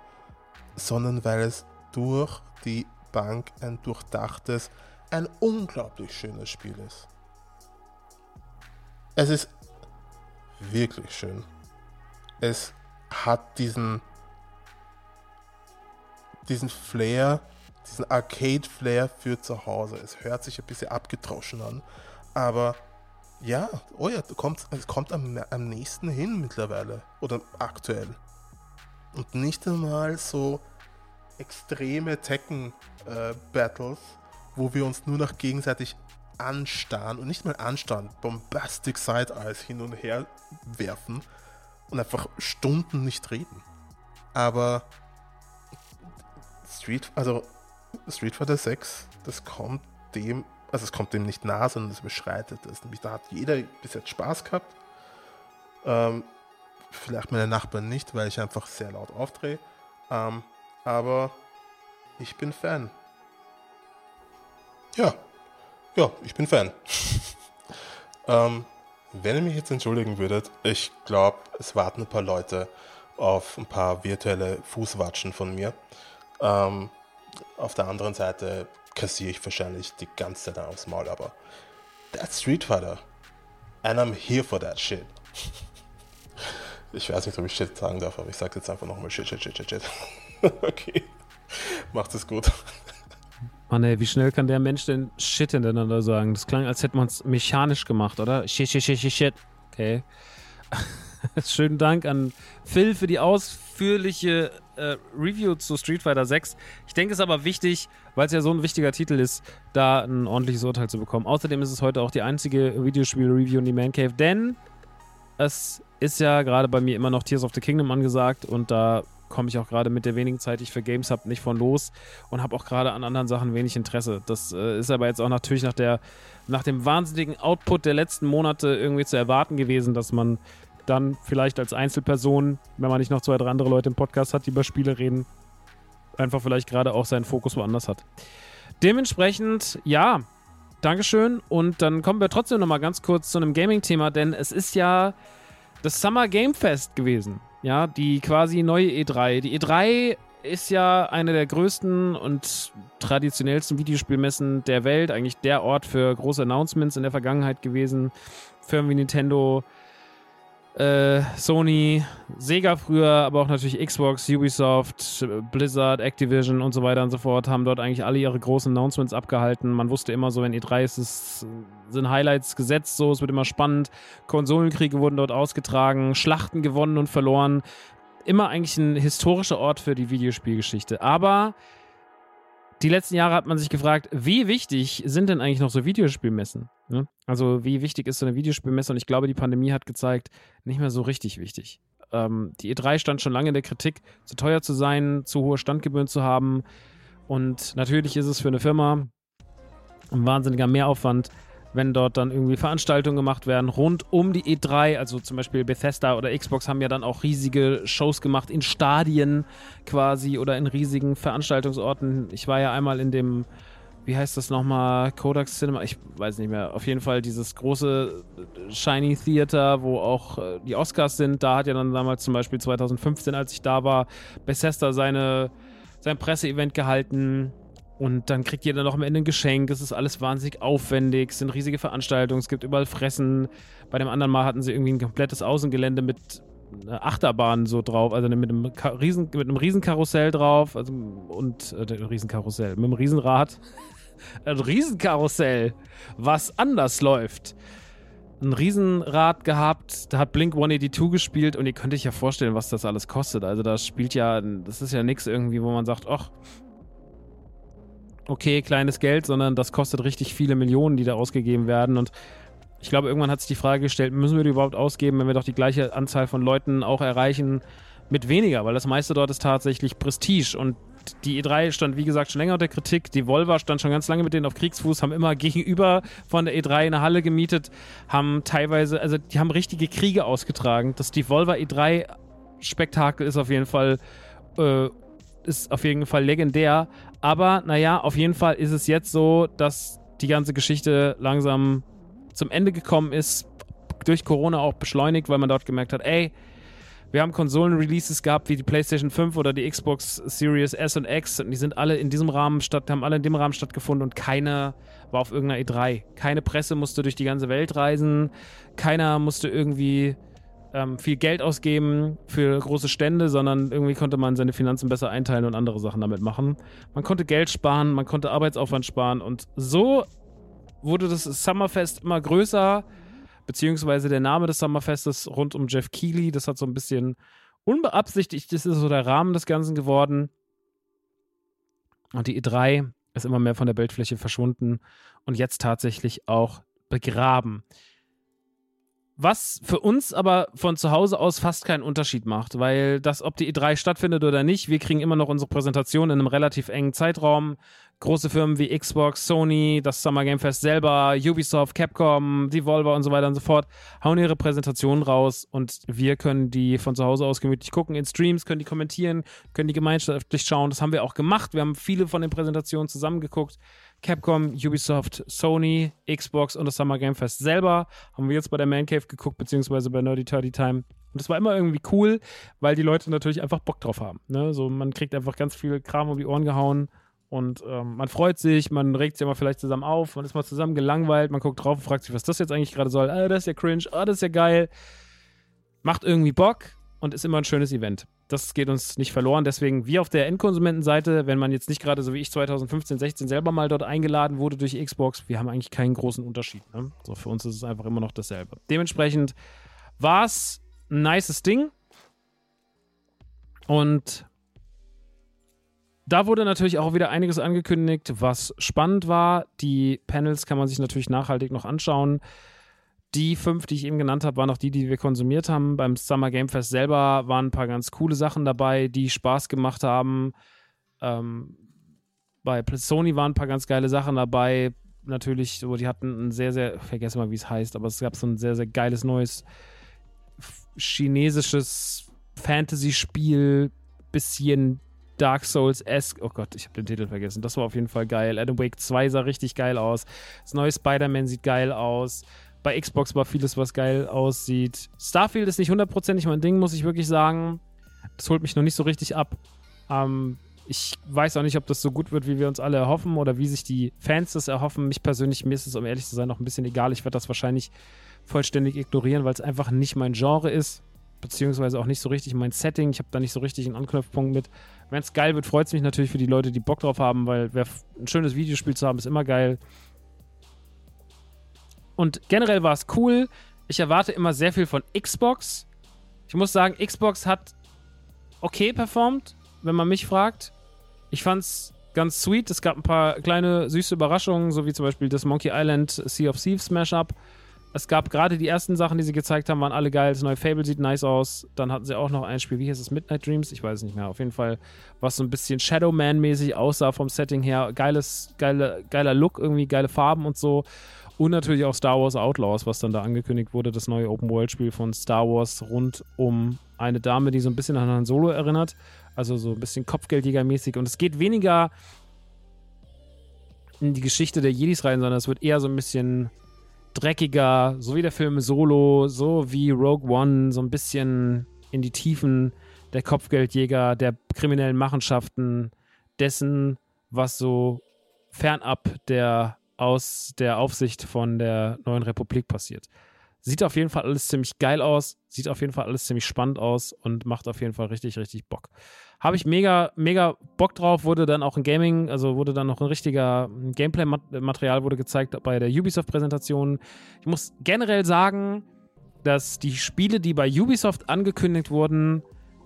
sondern weil es durch die Bank ein durchdachtes, ein unglaublich schönes Spiel ist. Es ist wirklich schön. Es hat diesen, diesen Flair, diesen Arcade-Flair für zu Hause. Es hört sich ein bisschen abgetroschen an, aber ja, oh ja, kommt, es kommt am, am nächsten hin mittlerweile oder aktuell. Und nicht einmal so extreme Tekken-Battles, äh, wo wir uns nur noch gegenseitig anstarren und nicht mal anstarren, Bombastic Side-Eyes hin und her werfen und einfach Stunden nicht reden. Aber Street, also Street Fighter 6, das kommt dem, also es kommt dem nicht nah, sondern es beschreitet es. Nämlich da hat jeder bis jetzt Spaß gehabt. Ähm, vielleicht meine Nachbarn nicht, weil ich einfach sehr laut aufdrehe. Ähm, aber ich bin Fan. Ja, ja, ich bin Fan. ähm, wenn ihr mich jetzt entschuldigen würdet, ich glaube, es warten ein paar Leute auf ein paar virtuelle Fußwatschen von mir. Ähm, auf der anderen Seite kassiere ich wahrscheinlich die ganze Zeit aufs Maul, aber that's Street Fighter. And I'm here for that shit. Ich weiß nicht, ob ich Shit sagen darf, aber ich sage jetzt einfach nochmal Shit, Shit, Shit, Shit, Shit. okay. Macht es gut.
Mann, ey, wie schnell kann der Mensch denn Shit hintereinander sagen? Das klang, als hätte man es mechanisch gemacht, oder? Shit, shit, shit, shit, shit. Okay. Schönen Dank an Phil für die ausführliche äh, Review zu Street Fighter 6. Ich denke, es ist aber wichtig, weil es ja so ein wichtiger Titel ist, da ein ordentliches Urteil zu bekommen. Außerdem ist es heute auch die einzige Videospiel-Review in die Man Cave, denn es ist ja gerade bei mir immer noch Tears of the Kingdom angesagt und da komme ich auch gerade mit der wenigen Zeit, die ich für Games habe, nicht von los und habe auch gerade an anderen Sachen wenig Interesse. Das äh, ist aber jetzt auch natürlich nach, der, nach dem wahnsinnigen Output der letzten Monate irgendwie zu erwarten gewesen, dass man dann vielleicht als Einzelperson, wenn man nicht noch zwei, drei andere Leute im Podcast hat, die über Spiele reden, einfach vielleicht gerade auch seinen Fokus woanders hat. Dementsprechend, ja, Dankeschön. Und dann kommen wir trotzdem nochmal ganz kurz zu einem Gaming-Thema, denn es ist ja das Summer Game Fest gewesen. Ja, die quasi neue E3. Die E3 ist ja eine der größten und traditionellsten Videospielmessen der Welt. Eigentlich der Ort für große Announcements in der Vergangenheit gewesen. Firmen wie Nintendo, äh, Sony, Sega früher, aber auch natürlich Xbox, Ubisoft, Blizzard, Activision und so weiter und so fort, haben dort eigentlich alle ihre großen Announcements abgehalten. Man wusste immer so, wenn E3 ist, es sind Highlights gesetzt, so, es wird immer spannend. Konsolenkriege wurden dort ausgetragen, Schlachten gewonnen und verloren. Immer eigentlich ein historischer Ort für die Videospielgeschichte. Aber die letzten Jahre hat man sich gefragt, wie wichtig sind denn eigentlich noch so Videospielmessen? Ne? Also wie wichtig ist so eine Videospielmesse? Und ich glaube, die Pandemie hat gezeigt, nicht mehr so richtig wichtig. Ähm, die E3 stand schon lange in der Kritik, zu teuer zu sein, zu hohe Standgebühren zu haben. Und natürlich ist es für eine Firma ein wahnsinniger Mehraufwand, wenn dort dann irgendwie Veranstaltungen gemacht werden rund um die E3. Also zum Beispiel Bethesda oder Xbox haben ja dann auch riesige Shows gemacht in Stadien quasi oder in riesigen Veranstaltungsorten. Ich war ja einmal in dem, wie heißt das nochmal, Kodak Cinema, ich weiß nicht mehr. Auf jeden Fall dieses große Shiny Theater, wo auch äh, die Oscars sind. Da hat ja dann damals zum Beispiel 2015, als ich da war, Bethesda seine, sein Presseevent gehalten und dann kriegt jeder noch am Ende ein Geschenk. Es ist alles wahnsinnig aufwendig. Es sind riesige Veranstaltungen. Es gibt überall Fressen. Bei dem anderen Mal hatten sie irgendwie ein komplettes Außengelände mit einer Achterbahn so drauf. Also mit einem, Riesen, mit einem Riesenkarussell drauf. Also, und äh, Riesenkarussell. Mit einem Riesenrad. ein Riesenkarussell, was anders läuft. Ein Riesenrad gehabt, da hat Blink 182 gespielt und ihr könnt euch ja vorstellen, was das alles kostet. Also das spielt ja, das ist ja nichts irgendwie, wo man sagt, ach, okay, kleines Geld, sondern das kostet richtig viele Millionen, die da ausgegeben werden. Und ich glaube, irgendwann hat sich die Frage gestellt, müssen wir die überhaupt ausgeben, wenn wir doch die gleiche Anzahl von Leuten auch erreichen mit weniger, weil das meiste dort ist tatsächlich Prestige und die E3 stand, wie gesagt, schon länger unter Kritik. Die Volva stand schon ganz lange mit denen auf Kriegsfuß, haben immer gegenüber von der E3 eine Halle gemietet, haben teilweise, also die haben richtige Kriege ausgetragen. Das Devolver E3-Spektakel ist auf jeden Fall äh, ist auf jeden Fall legendär. Aber naja, auf jeden Fall ist es jetzt so, dass die ganze Geschichte langsam zum Ende gekommen ist. Durch Corona auch beschleunigt, weil man dort gemerkt hat, ey, wir haben Konsolen-Releases gehabt, wie die PlayStation 5 oder die Xbox Series S und X und die sind alle in diesem Rahmen statt, haben alle in dem Rahmen stattgefunden und keiner war auf irgendeiner E3. Keine Presse musste durch die ganze Welt reisen, keiner musste irgendwie ähm, viel Geld ausgeben für große Stände, sondern irgendwie konnte man seine Finanzen besser einteilen und andere Sachen damit machen. Man konnte Geld sparen, man konnte Arbeitsaufwand sparen und so wurde das Summerfest immer größer, beziehungsweise der Name des Summerfestes rund um Jeff Keighley, das hat so ein bisschen unbeabsichtigt, das ist so der Rahmen des Ganzen geworden. Und die E3 ist immer mehr von der Bildfläche verschwunden und jetzt tatsächlich auch begraben. Was für uns aber von zu Hause aus fast keinen Unterschied macht, weil das, ob die E3 stattfindet oder nicht, wir kriegen immer noch unsere Präsentation in einem relativ engen Zeitraum. Große Firmen wie Xbox, Sony, das Summer Game Fest selber, Ubisoft, Capcom, Devolver und so weiter und so fort hauen ihre Präsentationen raus und wir können die von zu Hause aus gemütlich gucken in Streams, können die kommentieren, können die gemeinschaftlich schauen. Das haben wir auch gemacht. Wir haben viele von den Präsentationen zusammengeguckt. Capcom, Ubisoft, Sony, Xbox und das Summer Game Fest selber. Haben wir jetzt bei der Man Cave geguckt, beziehungsweise bei Nerdy Turdy Time. Und das war immer irgendwie cool, weil die Leute natürlich einfach Bock drauf haben. Ne? So, man kriegt einfach ganz viel Kram um die Ohren gehauen und ähm, man freut sich, man regt sich immer vielleicht zusammen auf, man ist mal zusammen gelangweilt, man guckt drauf und fragt sich, was das jetzt eigentlich gerade soll. Ah, das ist ja cringe, ah, das ist ja geil. Macht irgendwie Bock und ist immer ein schönes Event das geht uns nicht verloren. Deswegen, wir auf der Endkonsumentenseite, wenn man jetzt nicht gerade so wie ich 2015, 16 selber mal dort eingeladen wurde durch Xbox, wir haben eigentlich keinen großen Unterschied. Ne? So, für uns ist es einfach immer noch dasselbe. Dementsprechend war es ein nices Ding. Und da wurde natürlich auch wieder einiges angekündigt, was spannend war. Die Panels kann man sich natürlich nachhaltig noch anschauen. Die fünf, die ich eben genannt habe, waren auch die, die wir konsumiert haben. Beim Summer Game Fest selber waren ein paar ganz coole Sachen dabei, die Spaß gemacht haben. Ähm, bei Sony waren ein paar ganz geile Sachen dabei. Natürlich, so, die hatten ein sehr, sehr, ich vergesse mal, wie es heißt, aber es gab so ein sehr, sehr geiles neues chinesisches Fantasy-Spiel, bisschen Dark Souls-esque. Oh Gott, ich habe den Titel vergessen. Das war auf jeden Fall geil. Adam Wake 2 sah richtig geil aus. Das neue Spider-Man sieht geil aus. Bei Xbox war vieles, was geil aussieht. Starfield ist nicht hundertprozentig mein Ding, muss ich wirklich sagen. Das holt mich noch nicht so richtig ab. Ähm, Ich weiß auch nicht, ob das so gut wird, wie wir uns alle erhoffen oder wie sich die Fans das erhoffen. Mich persönlich, mir ist es, um ehrlich zu sein, noch ein bisschen egal. Ich werde das wahrscheinlich vollständig ignorieren, weil es einfach nicht mein Genre ist, beziehungsweise auch nicht so richtig mein Setting. Ich habe da nicht so richtig einen Anknüpfpunkt mit. Wenn es geil wird, freut es mich natürlich für die Leute, die Bock drauf haben, weil ein schönes Videospiel zu haben, ist immer geil. Und generell war es cool. Ich erwarte immer sehr viel von Xbox. Ich muss sagen, Xbox hat okay performt, wenn man mich fragt. Ich fand's ganz sweet. Es gab ein paar kleine süße Überraschungen, so wie zum Beispiel das Monkey Island Sea of Thieves Smash-Up. Es gab gerade die ersten Sachen, die sie gezeigt haben, waren alle geil. Das neue Fable sieht nice aus. Dann hatten sie auch noch ein Spiel, wie heißt es, Midnight Dreams? Ich weiß es nicht mehr. Auf jeden Fall, was so ein bisschen Shadowman-mäßig aussah vom Setting her. Geiles, geile, geiler Look, irgendwie geile Farben und so. Und natürlich auch Star Wars Outlaws, was dann da angekündigt wurde, das neue Open-World-Spiel von Star Wars rund um eine Dame, die so ein bisschen an Han Solo erinnert. Also so ein bisschen Kopfgeldjägermäßig. Und es geht weniger in die Geschichte der Jedis rein, sondern es wird eher so ein bisschen dreckiger, so wie der Film Solo, so wie Rogue One, so ein bisschen in die Tiefen der Kopfgeldjäger, der kriminellen Machenschaften, dessen, was so fernab der aus der Aufsicht von der neuen Republik passiert. Sieht auf jeden Fall alles ziemlich geil aus, sieht auf jeden Fall alles ziemlich spannend aus und macht auf jeden Fall richtig, richtig Bock. Habe ich mega, mega Bock drauf, wurde dann auch ein Gaming, also wurde dann noch ein richtiger Gameplay-Material wurde gezeigt bei der Ubisoft-Präsentation. Ich muss generell sagen, dass die Spiele, die bei Ubisoft angekündigt wurden,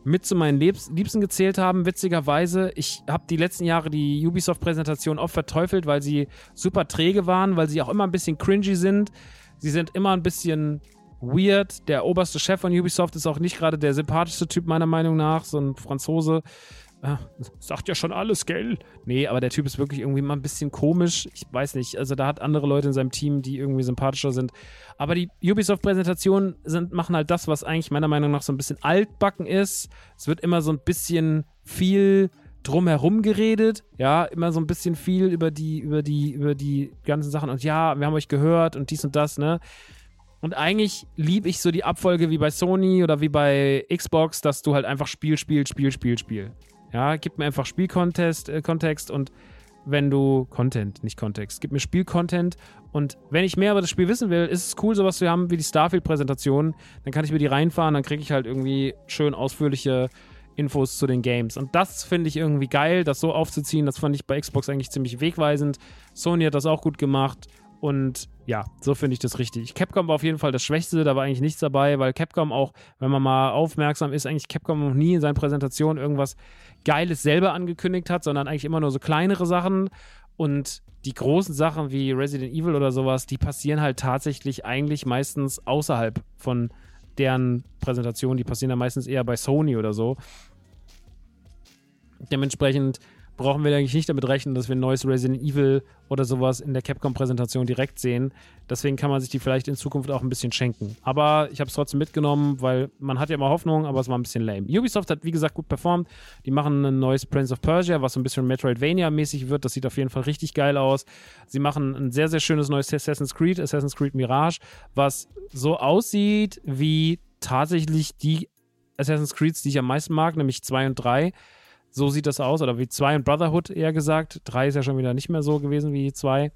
mit zu meinen Liebsten gezählt haben, witzigerweise. Ich habe die letzten Jahre die Ubisoft-Präsentation oft verteufelt, weil sie super träge waren, weil sie auch immer ein bisschen cringy sind. Sie sind immer ein bisschen weird. Der oberste Chef von Ubisoft ist auch nicht gerade der sympathischste Typ, meiner Meinung nach. So ein Franzose. Äh, sagt ja schon alles, gell? Nee, aber der Typ ist wirklich irgendwie mal ein bisschen komisch. Ich weiß nicht. Also, da hat andere Leute in seinem Team, die irgendwie sympathischer sind. Aber die Ubisoft-Präsentationen machen halt das, was eigentlich meiner Meinung nach so ein bisschen altbacken ist. Es wird immer so ein bisschen viel drumherum geredet, ja, immer so ein bisschen viel über die, über die, über die ganzen Sachen und ja, wir haben euch gehört und dies und das, ne? Und eigentlich liebe ich so die Abfolge wie bei Sony oder wie bei Xbox, dass du halt einfach Spiel, Spiel, Spiel, Spiel, Spiel. Ja, gib mir einfach Spielkontext äh, Kontext und wenn du Content, nicht Kontext, gib mir Spielcontent und wenn ich mehr über das Spiel wissen will, ist es cool, sowas zu haben wie die Starfield-Präsentation. Dann kann ich mir die reinfahren, dann kriege ich halt irgendwie schön ausführliche Infos zu den Games. Und das finde ich irgendwie geil, das so aufzuziehen. Das fand ich bei Xbox eigentlich ziemlich wegweisend. Sony hat das auch gut gemacht. Und ja, so finde ich das richtig. Capcom war auf jeden Fall das Schwächste, da war eigentlich nichts dabei, weil Capcom auch, wenn man mal aufmerksam ist, eigentlich Capcom noch nie in seinen Präsentationen irgendwas Geiles selber angekündigt hat, sondern eigentlich immer nur so kleinere Sachen. Und die großen Sachen wie Resident Evil oder sowas, die passieren halt tatsächlich eigentlich meistens außerhalb von deren Präsentation. Die passieren dann meistens eher bei Sony oder so. Dementsprechend brauchen wir eigentlich nicht damit rechnen, dass wir ein neues Resident Evil oder sowas in der Capcom-Präsentation direkt sehen. Deswegen kann man sich die vielleicht in Zukunft auch ein bisschen schenken. Aber ich habe es trotzdem mitgenommen, weil man hat ja immer Hoffnung, aber es war ein bisschen lame. Ubisoft hat, wie gesagt, gut performt. Die machen ein neues Prince of Persia, was so ein bisschen Metroidvania-mäßig wird. Das sieht auf jeden Fall richtig geil aus. Sie machen ein sehr, sehr schönes neues Assassin's Creed, Assassin's Creed Mirage, was so aussieht wie tatsächlich die Assassin's Creeds, die ich am meisten mag, nämlich 2 und 3. So sieht das aus, oder wie 2 und Brotherhood eher gesagt. 3 ist ja schon wieder nicht mehr so gewesen wie 2.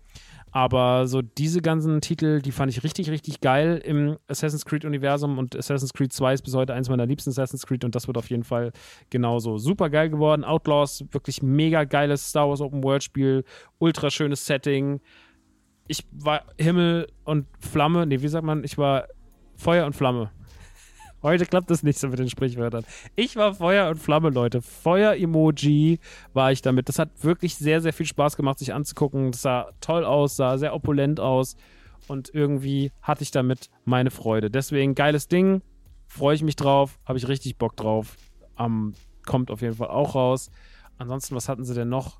Aber so diese ganzen Titel, die fand ich richtig, richtig geil im Assassin's Creed-Universum und Assassin's Creed 2 ist bis heute eins meiner liebsten Assassin's Creed und das wird auf jeden Fall genauso super geil geworden. Outlaws, wirklich mega geiles Star Wars Open-World-Spiel, ultra schönes Setting. Ich war Himmel und Flamme, nee, wie sagt man? Ich war Feuer und Flamme. Heute klappt das nicht so mit den Sprichwörtern. Ich war Feuer und Flamme, Leute. Feuer-Emoji war ich damit. Das hat wirklich sehr, sehr viel Spaß gemacht, sich anzugucken. Das sah toll aus, sah sehr opulent aus. Und irgendwie hatte ich damit meine Freude. Deswegen geiles Ding. Freue ich mich drauf. Habe ich richtig Bock drauf. Ähm, kommt auf jeden Fall auch raus. Ansonsten, was hatten sie denn noch?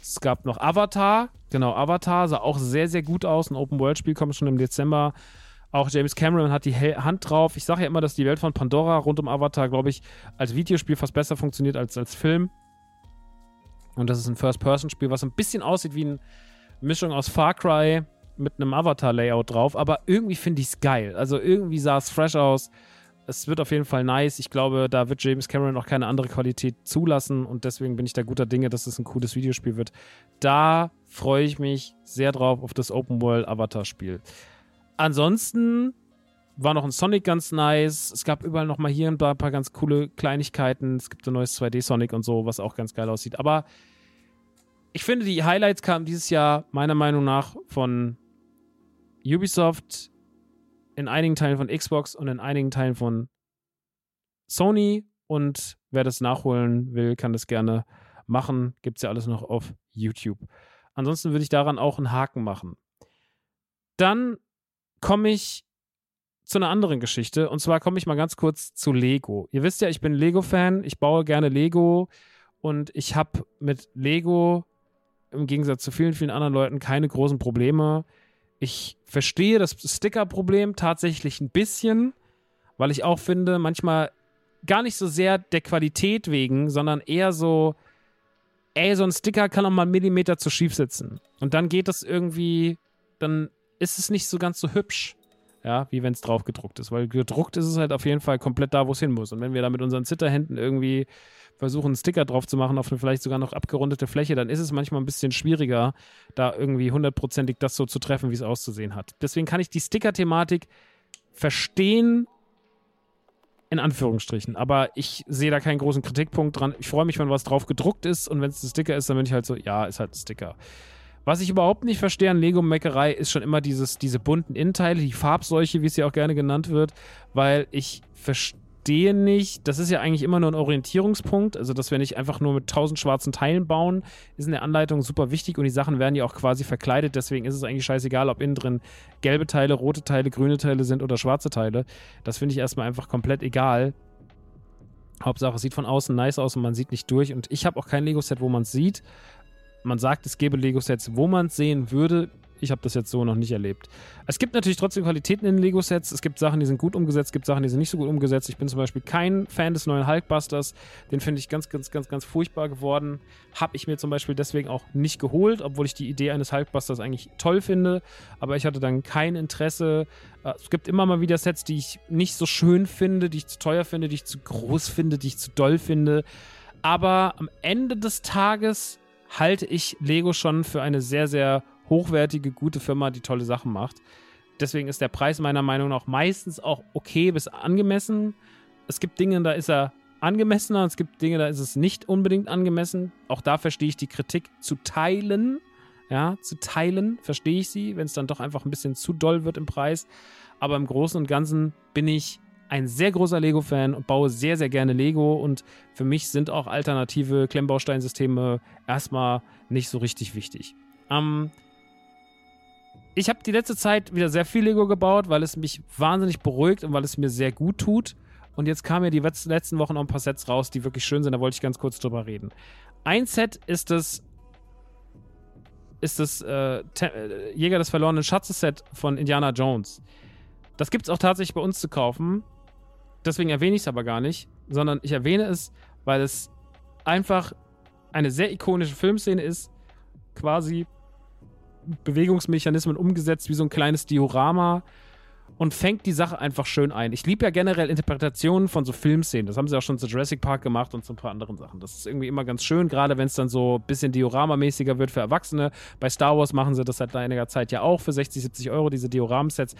Es gab noch Avatar. Genau, Avatar sah auch sehr, sehr gut aus. Ein Open-World-Spiel kommt schon im Dezember. Auch James Cameron hat die Hand drauf. Ich sage ja immer, dass die Welt von Pandora rund um Avatar, glaube ich, als Videospiel fast besser funktioniert als als Film. Und das ist ein First-Person-Spiel, was ein bisschen aussieht wie eine Mischung aus Far Cry mit einem Avatar-Layout drauf. Aber irgendwie finde ich es geil. Also irgendwie sah es fresh aus. es wird auf jeden Fall nice. Ich glaube, da wird James Cameron auch keine andere Qualität zulassen und deswegen bin ich da guter Dinge, dass es ein cooles Videospiel wird. Da freue ich mich sehr drauf auf das Open World Avatar Spiel. Ansonsten war noch ein Sonic ganz nice. Es gab überall noch mal hier ein paar, paar ganz coole Kleinigkeiten. Es gibt ein neues 2D Sonic und so, was auch ganz geil aussieht. Aber ich finde, die Highlights kamen dieses Jahr meiner Meinung nach von Ubisoft, in einigen Teilen von Xbox und in einigen Teilen von Sony. Und wer das nachholen will, kann das gerne machen. Gibt es ja alles noch auf YouTube. Ansonsten würde ich daran auch einen Haken machen. Dann komme ich zu einer anderen Geschichte. Und zwar komme ich mal ganz kurz zu Lego. Ihr wisst ja, ich bin Lego-Fan. Ich baue gerne Lego. Und ich habe mit Lego im Gegensatz zu vielen, vielen anderen Leuten keine großen Probleme ich verstehe das Sticker-Problem tatsächlich ein bisschen, weil ich auch finde, manchmal gar nicht so sehr der Qualität wegen, sondern eher so, ey, so ein Sticker kann auch mal einen Millimeter zu schief sitzen. Und dann geht das irgendwie, dann ist es nicht so ganz so hübsch. Ja, wie wenn es drauf gedruckt ist. Weil gedruckt ist es halt auf jeden Fall komplett da, wo es hin muss. Und wenn wir da mit unseren Zitterhänden irgendwie versuchen, einen Sticker drauf zu machen auf eine vielleicht sogar noch abgerundete Fläche, dann ist es manchmal ein bisschen schwieriger, da irgendwie hundertprozentig das so zu treffen, wie es auszusehen hat. Deswegen kann ich die Sticker-Thematik verstehen, in Anführungsstrichen. Aber ich sehe da keinen großen Kritikpunkt dran. Ich freue mich, wenn was drauf gedruckt ist und wenn es ein Sticker ist, dann bin ich halt so, ja, ist halt ein Sticker. Was ich überhaupt nicht verstehe an Lego-Meckerei ist schon immer dieses, diese bunten Innenteile, die Farbseuche, wie es ja auch gerne genannt wird, weil ich verstehe nicht, das ist ja eigentlich immer nur ein Orientierungspunkt, also dass wir nicht einfach nur mit tausend schwarzen Teilen bauen, ist in der Anleitung super wichtig und die Sachen werden ja auch quasi verkleidet, deswegen ist es eigentlich scheißegal, ob innen drin gelbe Teile, rote Teile, grüne Teile sind oder schwarze Teile. Das finde ich erstmal einfach komplett egal. Hauptsache, es sieht von außen nice aus und man sieht nicht durch. Und ich habe auch kein Lego-Set, wo man es sieht. Man sagt, es gäbe Lego-Sets, wo man es sehen würde. Ich habe das jetzt so noch nicht erlebt. Es gibt natürlich trotzdem Qualitäten in Lego-Sets. Es gibt Sachen, die sind gut umgesetzt, es gibt Sachen, die sind nicht so gut umgesetzt. Ich bin zum Beispiel kein Fan des neuen Hulkbusters. Den finde ich ganz, ganz, ganz, ganz furchtbar geworden. Habe ich mir zum Beispiel deswegen auch nicht geholt, obwohl ich die Idee eines Hulkbusters eigentlich toll finde. Aber ich hatte dann kein Interesse. Äh, es gibt immer mal wieder Sets, die ich nicht so schön finde, die ich zu teuer finde, die ich zu groß finde, die ich zu doll finde. Aber am Ende des Tages halte ich Lego schon für eine sehr, sehr hochwertige, gute Firma, die tolle Sachen macht. Deswegen ist der Preis meiner Meinung nach meistens auch okay bis angemessen. Es gibt Dinge, da ist er angemessener, es gibt Dinge, da ist es nicht unbedingt angemessen. Auch da verstehe ich die Kritik zu teilen. Ja, zu teilen verstehe ich sie, wenn es dann doch einfach ein bisschen zu doll wird im Preis. Aber im Großen und Ganzen bin ich ein sehr großer Lego-Fan und baue sehr, sehr gerne Lego. Und für mich sind auch alternative Klemmbausteinsysteme erstmal nicht so richtig wichtig. Ähm, ich habe die letzte Zeit wieder sehr viel Lego gebaut, weil es mich wahnsinnig beruhigt und weil es mir sehr gut tut. Und jetzt kamen ja die letzten Wochen noch ein paar Sets raus, die wirklich schön sind. Da wollte ich ganz kurz drüber reden. Ein Set ist das ist das äh, äh, Jäger des verlorenen Schatzes Set von Indiana Jones. Das gibt es auch tatsächlich bei uns zu kaufen. Deswegen erwähne ich es aber gar nicht, sondern ich erwähne es, weil es einfach eine sehr ikonische Filmszene ist. Quasi Bewegungsmechanismen umgesetzt, wie so ein kleines Diorama und fängt die Sache einfach schön ein. Ich liebe ja generell Interpretationen von so Filmszenen. Das haben sie auch schon zu Jurassic Park gemacht und zu ein paar anderen Sachen. Das ist irgendwie immer ganz schön, gerade wenn es dann so ein bisschen Diorama-mäßiger wird für Erwachsene. Bei Star Wars machen sie das seit einiger Zeit ja auch für 60, 70 Euro, diese Dioram-Sets.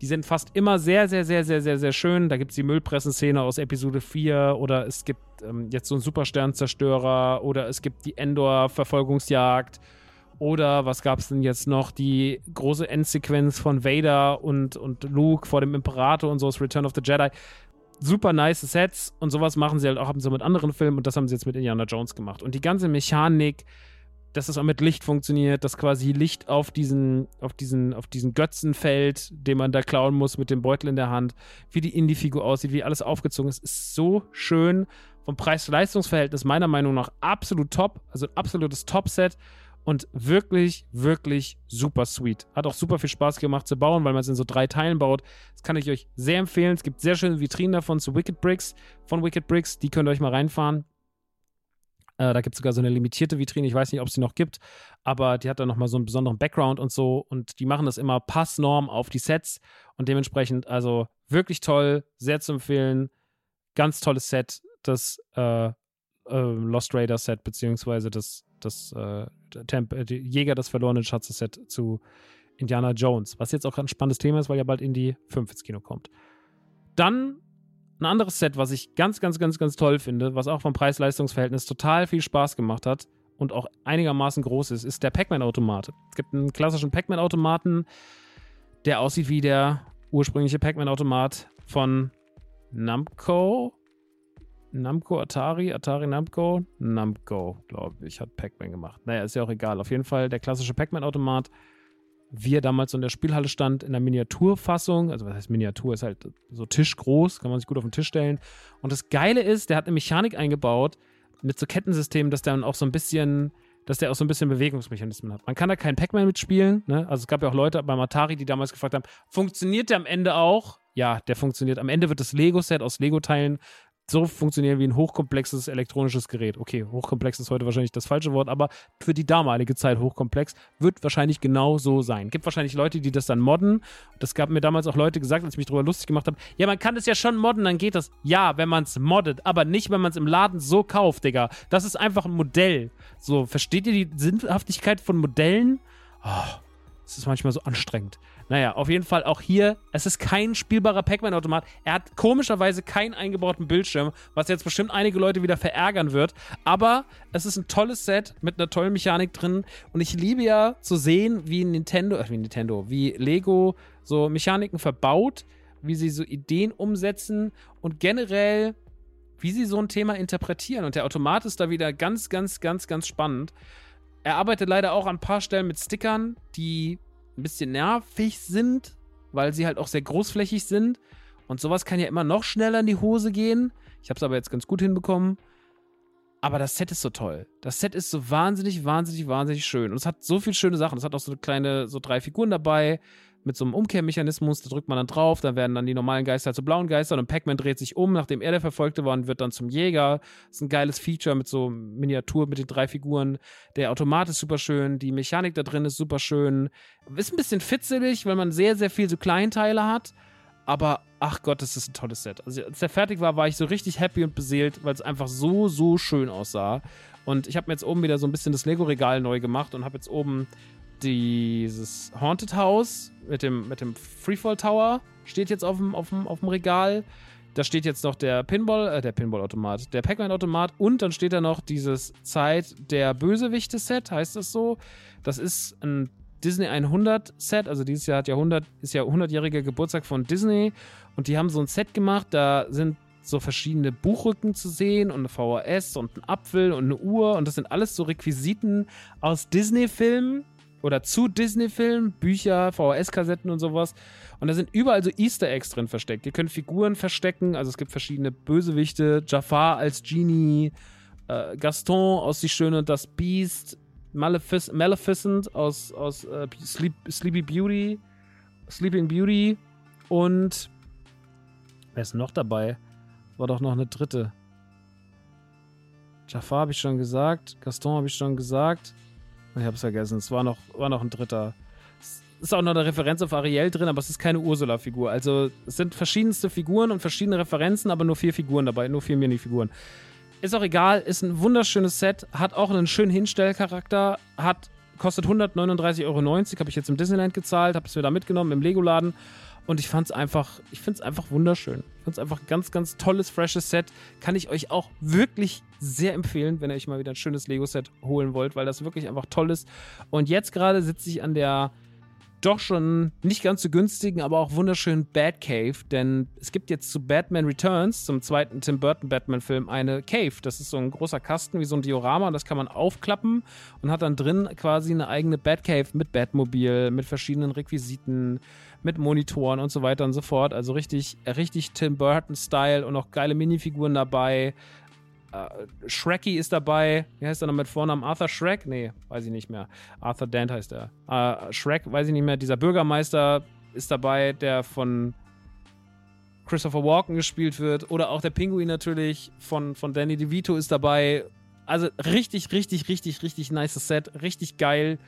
Die sind fast immer sehr, sehr, sehr, sehr, sehr, sehr schön. Da gibt es die Müllpressenszene aus Episode 4 oder es gibt ähm, jetzt so einen Supersternzerstörer oder es gibt die Endor-Verfolgungsjagd oder was gab es denn jetzt noch? Die große Endsequenz von Vader und, und Luke vor dem Imperator und so, das Return of the Jedi. Super nice Sets und sowas machen sie halt auch haben sie mit anderen Filmen und das haben sie jetzt mit Indiana Jones gemacht. Und die ganze Mechanik, dass es auch mit Licht funktioniert, dass quasi Licht auf diesen, auf diesen, auf diesen Götzen fällt, den man da klauen muss mit dem Beutel in der Hand, wie die Indie-Figur aussieht, wie alles aufgezogen ist, ist so schön. Vom Preis-Leistungs-Verhältnis meiner Meinung nach absolut top, also ein absolutes Top-Set und wirklich, wirklich super sweet. Hat auch super viel Spaß gemacht zu bauen, weil man es in so drei Teilen baut. Das kann ich euch sehr empfehlen. Es gibt sehr schöne Vitrinen davon zu Wicked Bricks, von Wicked Bricks. Die könnt ihr euch mal reinfahren. Äh, da gibt es sogar so eine limitierte Vitrine, ich weiß nicht, ob es die noch gibt, aber die hat dann nochmal so einen besonderen Background und so. Und die machen das immer passnorm auf die Sets und dementsprechend, also wirklich toll, sehr zu empfehlen. Ganz tolles Set, das äh, äh, Lost Raider Set, beziehungsweise das, das äh, Temp Jäger des verlorenen Schatzes Set zu Indiana Jones, was jetzt auch ein spannendes Thema ist, weil ja bald in die 5 ins Kino kommt. Dann ein anderes Set, was ich ganz, ganz, ganz, ganz toll finde, was auch vom Preis-Leistungs-Verhältnis total viel Spaß gemacht hat und auch einigermaßen groß ist, ist der Pac-Man-Automat. Es gibt einen klassischen Pac-Man-Automaten, der aussieht wie der ursprüngliche Pac-Man-Automat von Namco. Namco, Atari, Atari Namco, Namco, glaube ich, hat Pac-Man gemacht. Naja, ist ja auch egal. Auf jeden Fall der klassische Pac-Man-Automat wie er damals in der Spielhalle stand, in der Miniaturfassung. Also, was heißt Miniatur? Ist halt so tischgroß, kann man sich gut auf den Tisch stellen. Und das Geile ist, der hat eine Mechanik eingebaut mit so Kettensystemen, dass der dann auch so ein bisschen, dass der auch so ein bisschen Bewegungsmechanismen hat. Man kann da keinen Pac-Man mitspielen. Ne? Also, es gab ja auch Leute beim Atari, die damals gefragt haben: funktioniert der am Ende auch? Ja, der funktioniert. Am Ende wird das Lego-Set aus Lego-Teilen so funktionieren wie ein hochkomplexes elektronisches Gerät. Okay, hochkomplex ist heute wahrscheinlich das falsche Wort, aber für die damalige Zeit hochkomplex wird wahrscheinlich genau so sein. Gibt wahrscheinlich Leute, die das dann modden. Das gab mir damals auch Leute gesagt, als ich mich darüber lustig gemacht habe. Ja, man kann das ja schon modden, dann geht das. Ja, wenn man es moddet, aber nicht, wenn man es im Laden so kauft, Digga. Das ist einfach ein Modell. So, versteht ihr die Sinnhaftigkeit von Modellen? Oh, das ist manchmal so anstrengend. Naja, auf jeden Fall auch hier, es ist kein spielbarer Pac-Man-Automat. Er hat komischerweise keinen eingebauten Bildschirm, was jetzt bestimmt einige Leute wieder verärgern wird. Aber es ist ein tolles Set mit einer tollen Mechanik drin. Und ich liebe ja zu sehen, wie Nintendo, äh, wie Nintendo, wie Lego so Mechaniken verbaut, wie sie so Ideen umsetzen und generell, wie sie so ein Thema interpretieren. Und der Automat ist da wieder ganz, ganz, ganz, ganz spannend. Er arbeitet leider auch an ein paar Stellen mit Stickern, die ein bisschen nervig sind, weil sie halt auch sehr großflächig sind. Und sowas kann ja immer noch schneller in die Hose gehen. Ich habe es aber jetzt ganz gut hinbekommen. Aber das Set ist so toll. Das Set ist so wahnsinnig, wahnsinnig, wahnsinnig schön. Und es hat so viele schöne Sachen. Es hat auch so kleine, so drei Figuren dabei mit so einem Umkehrmechanismus, da drückt man dann drauf, dann werden dann die normalen Geister zu blauen Geistern und Pac-Man dreht sich um, nachdem er der Verfolgte war und wird dann zum Jäger. Das ist ein geiles Feature mit so Miniatur mit den drei Figuren. Der Automat ist super schön, die Mechanik da drin ist super schön. Ist ein bisschen fitzelig, weil man sehr, sehr viel so Kleinteile hat. Aber ach Gott, das ist ein tolles Set. Also, als der fertig war, war ich so richtig happy und beseelt, weil es einfach so, so schön aussah. Und ich habe mir jetzt oben wieder so ein bisschen das Lego-Regal neu gemacht und habe jetzt oben dieses Haunted House mit dem, mit dem Freefall Tower steht jetzt auf dem, auf dem, auf dem Regal. Da steht jetzt noch der Pinball, äh, der Pinball-Automat, der Pac-Man-Automat und dann steht da noch dieses Zeit der Bösewichte-Set, heißt das so. Das ist ein Disney 100 Set, also dieses Jahr hat ja 100, ist ja 100-jähriger Geburtstag von Disney und die haben so ein Set gemacht, da sind so verschiedene Buchrücken zu sehen und eine VHS und ein Apfel und eine Uhr und das sind alles so Requisiten aus Disney-Filmen oder zu Disney-Filmen, Bücher, VHS-Kassetten und sowas. Und da sind überall so Easter Eggs drin versteckt. Ihr könnt Figuren verstecken, also es gibt verschiedene Bösewichte, Jafar als Genie, äh, Gaston aus Die Schöne und das Beast, Malefic Maleficent aus, aus äh, Sleep, Sleepy Beauty, Sleeping Beauty und wer ist noch dabei? War doch noch eine dritte. Jafar habe ich schon gesagt, Gaston habe ich schon gesagt. Ich habe es vergessen. Es war noch, war noch ein dritter. Es ist auch noch eine Referenz auf Ariel drin, aber es ist keine Ursula-Figur. Also es sind verschiedenste Figuren und verschiedene Referenzen, aber nur vier Figuren dabei, nur vier Minifiguren. Ist auch egal, ist ein wunderschönes Set, hat auch einen schönen Hinstellcharakter, hat, kostet 139,90 Euro, habe ich jetzt im Disneyland gezahlt, habe es wieder mitgenommen im Lego-Laden und ich fand es einfach, ich finde es einfach wunderschön. Ich finde es einfach ein ganz, ganz tolles, freshes Set. Kann ich euch auch wirklich sehr empfehlen, wenn ihr euch mal wieder ein schönes Lego-Set holen wollt, weil das wirklich einfach toll ist. Und jetzt gerade sitze ich an der doch schon nicht ganz so günstigen, aber auch wunderschönen Batcave, denn es gibt jetzt zu Batman Returns, zum zweiten Tim Burton Batman-Film, eine Cave. Das ist so ein großer Kasten wie so ein Diorama, das kann man aufklappen und hat dann drin quasi eine eigene Batcave mit Batmobil, mit verschiedenen Requisiten, mit Monitoren und so weiter und so fort. Also richtig, richtig Tim Burton-Style und auch geile Minifiguren dabei. Uh, Shrekky ist dabei. Wie heißt er noch mit Vornamen? Arthur Shrek? Nee, weiß ich nicht mehr. Arthur Dent heißt er. Uh, Shrek, weiß ich nicht mehr. Dieser Bürgermeister ist dabei, der von Christopher Walken gespielt wird. Oder auch der Pinguin natürlich von, von Danny DeVito ist dabei. Also richtig, richtig, richtig, richtig nice Set. Richtig geil.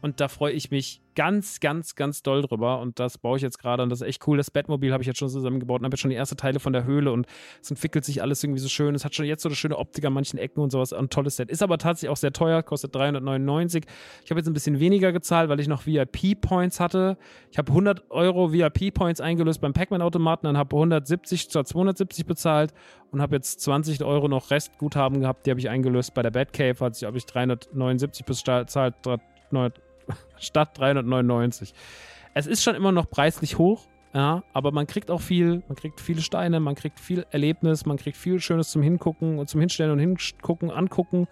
Und da freue ich mich ganz, ganz, ganz doll drüber. Und das baue ich jetzt gerade. Und das ist echt cool. Das Batmobil habe ich jetzt schon zusammengebaut und habe jetzt schon die ersten Teile von der Höhle. Und es entwickelt sich alles irgendwie so schön. Es hat schon jetzt so eine schöne Optik an manchen Ecken und sowas. Ein tolles Set. Ist aber tatsächlich auch sehr teuer. Kostet 399. Ich habe jetzt ein bisschen weniger gezahlt, weil ich noch VIP-Points hatte. Ich habe 100 Euro VIP-Points eingelöst beim Pac-Man-Automaten. Dann habe 170 statt 270 bezahlt. Und habe jetzt 20 Euro noch Restguthaben gehabt. Die habe ich eingelöst bei der Batcave. Sich, habe ich 379 bezahlt. statt 399. Es ist schon immer noch preislich hoch, ja, aber man kriegt auch viel, man kriegt viele Steine, man kriegt viel Erlebnis, man kriegt viel Schönes zum Hingucken und zum Hinstellen und hingucken, angucken.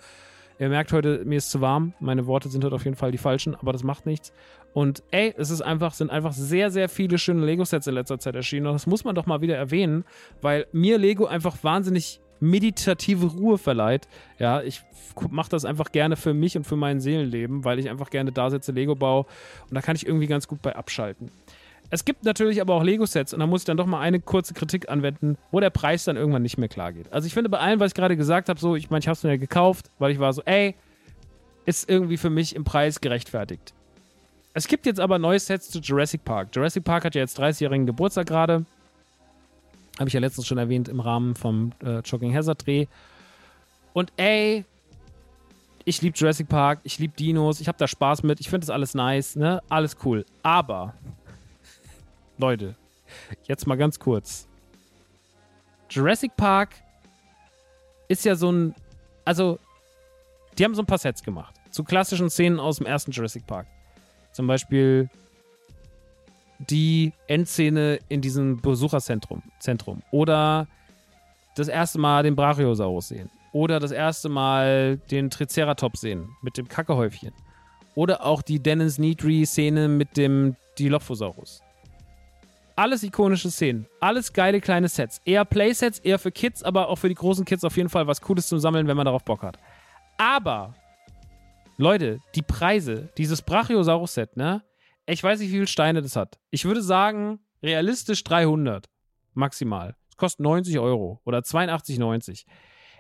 Ihr merkt heute, mir ist zu warm. Meine Worte sind heute auf jeden Fall die falschen, aber das macht nichts. Und ey, es ist einfach, sind einfach sehr, sehr viele schöne Lego-Sets in letzter Zeit erschienen. Und das muss man doch mal wieder erwähnen, weil mir Lego einfach wahnsinnig meditative Ruhe verleiht. Ja, ich mache das einfach gerne für mich und für mein Seelenleben, weil ich einfach gerne da sitze, Lego baue und da kann ich irgendwie ganz gut bei abschalten. Es gibt natürlich aber auch Lego-Sets und da muss ich dann doch mal eine kurze Kritik anwenden, wo der Preis dann irgendwann nicht mehr klar geht. Also ich finde bei allem, was ich gerade gesagt habe, so, ich meine, ich habe es mir ja gekauft, weil ich war so, ey, ist irgendwie für mich im Preis gerechtfertigt. Es gibt jetzt aber neue Sets zu Jurassic Park. Jurassic Park hat ja jetzt 30-jährigen Geburtstag gerade. Habe ich ja letztens schon erwähnt im Rahmen vom äh, Jogging Hazard Dreh. Und ey, ich liebe Jurassic Park, ich liebe Dinos, ich habe da Spaß mit, ich finde das alles nice, ne? Alles cool. Aber, Leute, jetzt mal ganz kurz. Jurassic Park ist ja so ein, also, die haben so ein paar Sets gemacht. Zu klassischen Szenen aus dem ersten Jurassic Park. Zum Beispiel die Endszene in diesem Besucherzentrum Zentrum. oder das erste Mal den Brachiosaurus sehen oder das erste Mal den Triceratops sehen mit dem Kackehäufchen oder auch die Dennis Needry-Szene mit dem Dilophosaurus. Alles ikonische Szenen, alles geile kleine Sets. Eher Playsets, eher für Kids, aber auch für die großen Kids auf jeden Fall was Cooles zum Sammeln, wenn man darauf Bock hat. Aber, Leute, die Preise, dieses Brachiosaurus-Set, ne? Ich weiß nicht, wie viele Steine das hat. Ich würde sagen, realistisch 300. Maximal. Es kostet 90 Euro oder 82,90.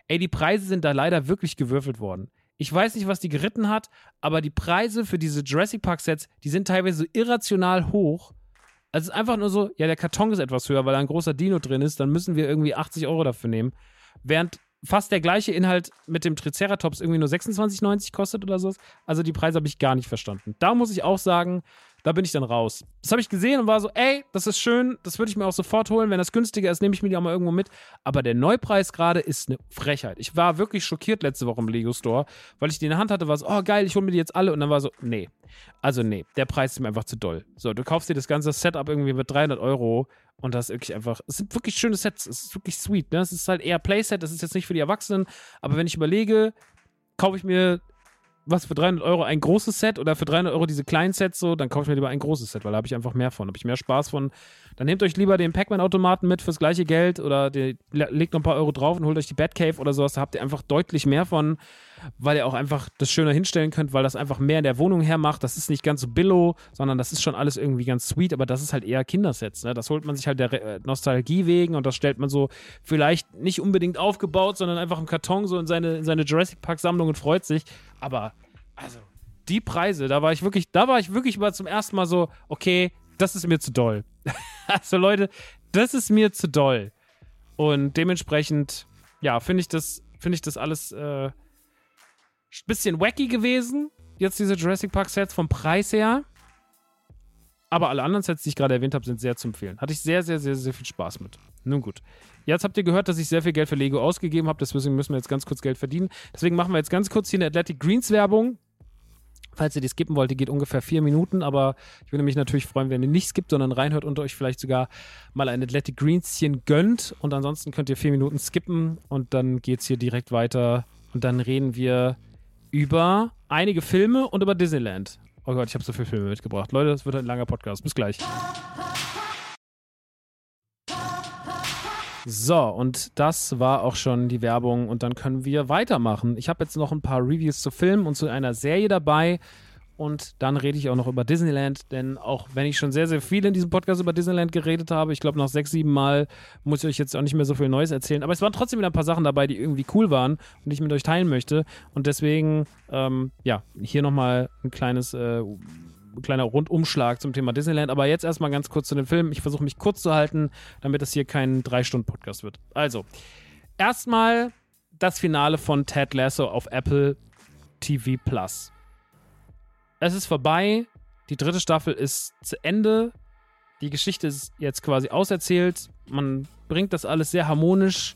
Ey, die Preise sind da leider wirklich gewürfelt worden. Ich weiß nicht, was die geritten hat, aber die Preise für diese Jurassic Park Sets, die sind teilweise so irrational hoch. Also es ist einfach nur so, ja, der Karton ist etwas höher, weil da ein großer Dino drin ist, dann müssen wir irgendwie 80 Euro dafür nehmen. Während fast der gleiche Inhalt mit dem Triceratops irgendwie nur 26,90 kostet oder so. Also die Preise habe ich gar nicht verstanden. Da muss ich auch sagen, da bin ich dann raus. Das habe ich gesehen und war so, ey, das ist schön, das würde ich mir auch sofort holen. Wenn das günstiger ist, nehme ich mir die auch mal irgendwo mit. Aber der Neupreis gerade ist eine Frechheit. Ich war wirklich schockiert letzte Woche im Lego Store, weil ich die in der Hand hatte, war so, oh geil, ich hole mir die jetzt alle. Und dann war so, nee. Also nee, der Preis ist mir einfach zu doll. So, du kaufst dir das ganze Setup irgendwie mit 300 Euro und das ist wirklich einfach, es sind wirklich schöne Sets, es ist wirklich sweet. Ne? Es ist halt eher Playset, das ist jetzt nicht für die Erwachsenen, aber wenn ich überlege, kaufe ich mir was für 300 Euro ein großes Set oder für 300 Euro diese kleinen Sets so, dann kaufe ich mir lieber ein großes Set, weil da habe ich einfach mehr von, habe ich mehr Spaß von. Dann nehmt euch lieber den Pac-Man-Automaten mit fürs gleiche Geld oder die, legt noch ein paar Euro drauf und holt euch die Batcave oder sowas, da habt ihr einfach deutlich mehr von, weil ihr auch einfach das schöner hinstellen könnt, weil das einfach mehr in der Wohnung hermacht. Das ist nicht ganz so billow, sondern das ist schon alles irgendwie ganz sweet, aber das ist halt eher Kindersets. Ne? Das holt man sich halt der äh, Nostalgie wegen und das stellt man so vielleicht nicht unbedingt aufgebaut, sondern einfach im Karton so in seine, in seine Jurassic Park Sammlung und freut sich. Aber also die Preise, da war ich wirklich, da war ich wirklich mal zum ersten Mal so, okay, das ist mir zu doll. also Leute, das ist mir zu doll. Und dementsprechend, ja, finde ich das, finde ich das alles äh, bisschen wacky gewesen. Jetzt diese Jurassic Park Sets vom Preis her. Aber alle anderen Sets, die ich gerade erwähnt habe, sind sehr zu empfehlen. Hatte ich sehr, sehr, sehr, sehr viel Spaß mit. Nun gut. Jetzt habt ihr gehört, dass ich sehr viel Geld für Lego ausgegeben habe. Deswegen müssen wir jetzt ganz kurz Geld verdienen. Deswegen machen wir jetzt ganz kurz hier eine Athletic Greens Werbung. Falls ihr die skippen wollt, die geht ungefähr vier Minuten, aber ich würde mich natürlich freuen, wenn ihr nicht skippt, sondern reinhört und euch vielleicht sogar mal ein Athletic Greenschen gönnt. Und ansonsten könnt ihr vier Minuten skippen und dann geht es hier direkt weiter. Und dann reden wir über einige Filme und über Disneyland. Oh Gott, ich habe so viele Filme mitgebracht. Leute, das wird ein langer Podcast. Bis gleich. So, und das war auch schon die Werbung und dann können wir weitermachen. Ich habe jetzt noch ein paar Reviews zu Filmen und zu einer Serie dabei Und dann rede ich auch noch über Disneyland, denn auch wenn ich schon sehr, sehr viel in diesem Podcast über Disneyland geredet habe, ich glaube, nach sechs, sieben Mal muss ich euch jetzt auch nicht mehr so viel Neues erzählen. Aber es waren trotzdem wieder ein paar Sachen dabei, die irgendwie cool waren und ich mit euch teilen möchte. Und deswegen, ähm, ja, hier nochmal ein kleines, äh, kleiner Rundumschlag zum Thema Disneyland. Aber jetzt erstmal ganz kurz zu dem Film. Ich versuche mich kurz zu halten, damit das hier kein Drei-Stunden-Podcast wird. Also, erstmal das Finale von Ted Lasso auf Apple TV Plus es ist vorbei. Die dritte Staffel ist zu Ende. Die Geschichte ist jetzt quasi auserzählt. Man bringt das alles sehr harmonisch,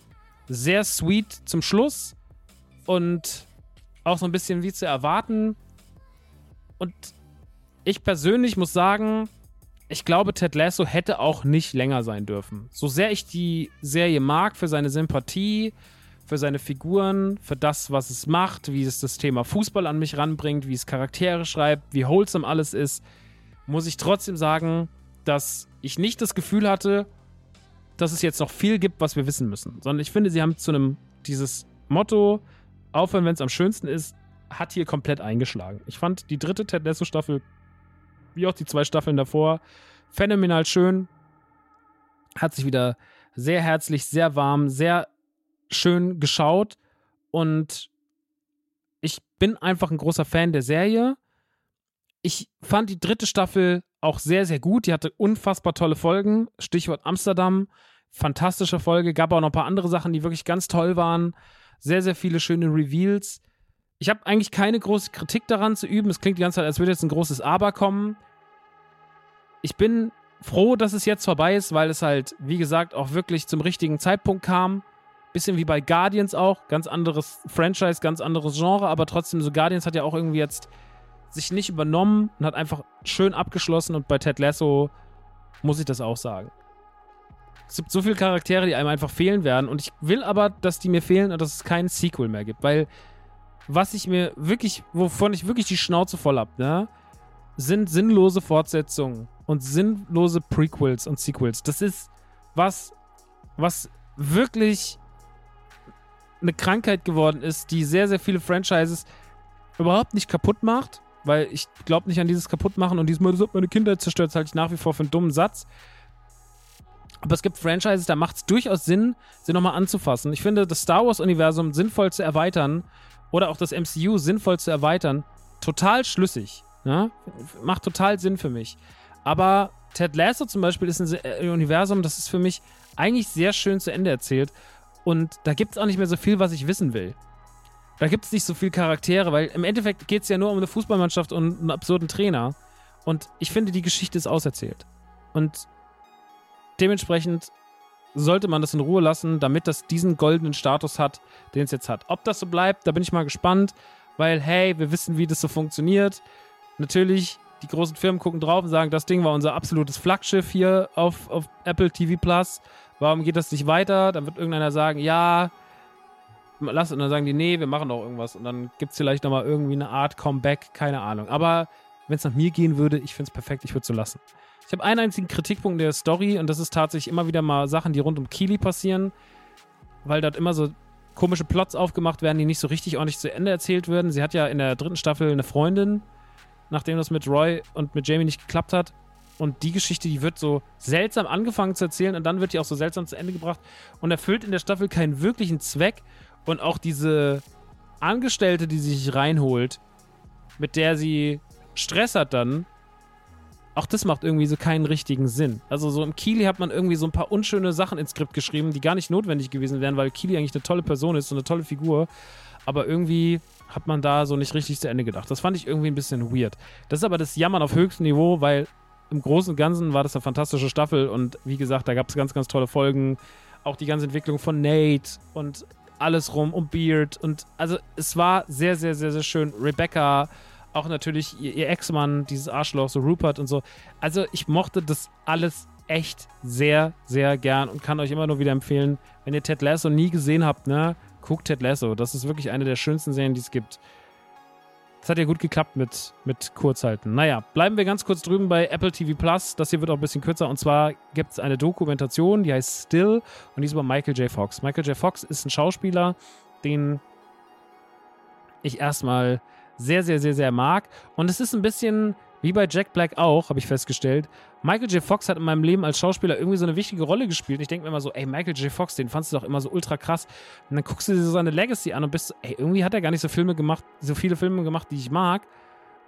sehr sweet zum Schluss und auch so ein bisschen wie zu erwarten. Und ich persönlich muss sagen, ich glaube, Ted Lasso hätte auch nicht länger sein dürfen. So sehr ich die Serie mag für seine Sympathie, für seine Figuren, für das, was es macht, wie es das Thema Fußball an mich ranbringt, wie es Charaktere schreibt, wie wholesome alles ist, muss ich trotzdem sagen, dass ich nicht das Gefühl hatte, dass es jetzt noch viel gibt, was wir wissen müssen. Sondern ich finde, sie haben zu einem, dieses Motto, aufhören, wenn es am schönsten ist, hat hier komplett eingeschlagen. Ich fand die dritte Ted Lasso Staffel, wie auch die zwei Staffeln davor, phänomenal schön. Hat sich wieder sehr herzlich, sehr warm, sehr schön geschaut und ich bin einfach ein großer Fan der Serie. Ich fand die dritte Staffel auch sehr, sehr gut. Die hatte unfassbar tolle Folgen. Stichwort Amsterdam. Fantastische Folge. Gab auch noch ein paar andere Sachen, die wirklich ganz toll waren. Sehr, sehr viele schöne Reveals. Ich habe eigentlich keine große Kritik daran zu üben. Es klingt die ganze Zeit, als würde jetzt ein großes Aber kommen. Ich bin froh, dass es jetzt vorbei ist, weil es halt, wie gesagt, auch wirklich zum richtigen Zeitpunkt kam. Bisschen wie bei Guardians auch. Ganz anderes Franchise, ganz anderes Genre, aber trotzdem, so Guardians hat ja auch irgendwie jetzt sich nicht übernommen und hat einfach schön abgeschlossen und bei Ted Lasso muss ich das auch sagen. Es gibt so viele Charaktere, die einem einfach fehlen werden und ich will aber, dass die mir fehlen und dass es keinen Sequel mehr gibt, weil was ich mir wirklich, wovon ich wirklich die Schnauze voll hab, ne, sind sinnlose Fortsetzungen und sinnlose Prequels und Sequels. Das ist was, was wirklich eine Krankheit geworden ist, die sehr, sehr viele Franchises überhaupt nicht kaputt macht, weil ich glaube nicht an dieses Kaputtmachen und diesmal, das meine Kindheit zerstört, halte ich nach wie vor für einen dummen Satz. Aber es gibt Franchises, da macht es durchaus Sinn, sie nochmal anzufassen. Ich finde, das Star Wars-Universum sinnvoll zu erweitern oder auch das MCU sinnvoll zu erweitern, total schlüssig. Ja? Macht total Sinn für mich. Aber Ted Lasso zum Beispiel ist ein äh, Universum, das ist für mich eigentlich sehr schön zu Ende erzählt. Und da gibt es auch nicht mehr so viel, was ich wissen will. Da gibt es nicht so viele Charaktere, weil im Endeffekt geht es ja nur um eine Fußballmannschaft und einen absurden Trainer. Und ich finde, die Geschichte ist auserzählt. Und dementsprechend sollte man das in Ruhe lassen, damit das diesen goldenen Status hat, den es jetzt hat. Ob das so bleibt, da bin ich mal gespannt, weil, hey, wir wissen, wie das so funktioniert. Natürlich, die großen Firmen gucken drauf und sagen, das Ding war unser absolutes Flaggschiff hier auf, auf Apple TV Plus warum geht das nicht weiter? Dann wird irgendeiner sagen, ja, lass, und dann sagen die, nee, wir machen doch irgendwas. Und dann gibt es vielleicht nochmal irgendwie eine Art Comeback, keine Ahnung. Aber wenn es nach mir gehen würde, ich finde es perfekt, ich würde es so lassen. Ich habe einen einzigen Kritikpunkt der Story und das ist tatsächlich immer wieder mal Sachen, die rund um Keely passieren, weil dort immer so komische Plots aufgemacht werden, die nicht so richtig ordentlich zu Ende erzählt werden. Sie hat ja in der dritten Staffel eine Freundin, nachdem das mit Roy und mit Jamie nicht geklappt hat. Und die Geschichte, die wird so seltsam angefangen zu erzählen und dann wird die auch so seltsam zu Ende gebracht und erfüllt in der Staffel keinen wirklichen Zweck. Und auch diese Angestellte, die sie sich reinholt, mit der sie Stress hat dann, auch das macht irgendwie so keinen richtigen Sinn. Also so im Kili hat man irgendwie so ein paar unschöne Sachen ins Skript geschrieben, die gar nicht notwendig gewesen wären, weil Kili eigentlich eine tolle Person ist, so eine tolle Figur. Aber irgendwie hat man da so nicht richtig zu Ende gedacht. Das fand ich irgendwie ein bisschen weird. Das ist aber das Jammern auf höchstem Niveau, weil im Großen und Ganzen war das eine fantastische Staffel und wie gesagt, da gab es ganz, ganz tolle Folgen. Auch die ganze Entwicklung von Nate und alles rum um Beard und also es war sehr, sehr, sehr, sehr schön. Rebecca, auch natürlich ihr, ihr Ex-Mann, dieses Arschloch, so Rupert und so. Also ich mochte das alles echt sehr, sehr gern und kann euch immer nur wieder empfehlen, wenn ihr Ted Lasso nie gesehen habt, ne, guckt Ted Lasso. Das ist wirklich eine der schönsten Serien, die es gibt. Das hat ja gut geklappt mit, mit Kurzhalten. Naja, bleiben wir ganz kurz drüben bei Apple TV Plus. Das hier wird auch ein bisschen kürzer. Und zwar gibt es eine Dokumentation, die heißt Still und die ist über Michael J. Fox. Michael J. Fox ist ein Schauspieler, den ich erstmal sehr, sehr, sehr, sehr mag. Und es ist ein bisschen wie bei Jack Black auch, habe ich festgestellt. Michael J. Fox hat in meinem Leben als Schauspieler irgendwie so eine wichtige Rolle gespielt. Ich denke mir immer so, ey, Michael J. Fox, den fandst du doch immer so ultra krass. Und dann guckst du dir so seine Legacy an und bist so, ey, irgendwie hat er gar nicht so Filme gemacht, so viele Filme gemacht, die ich mag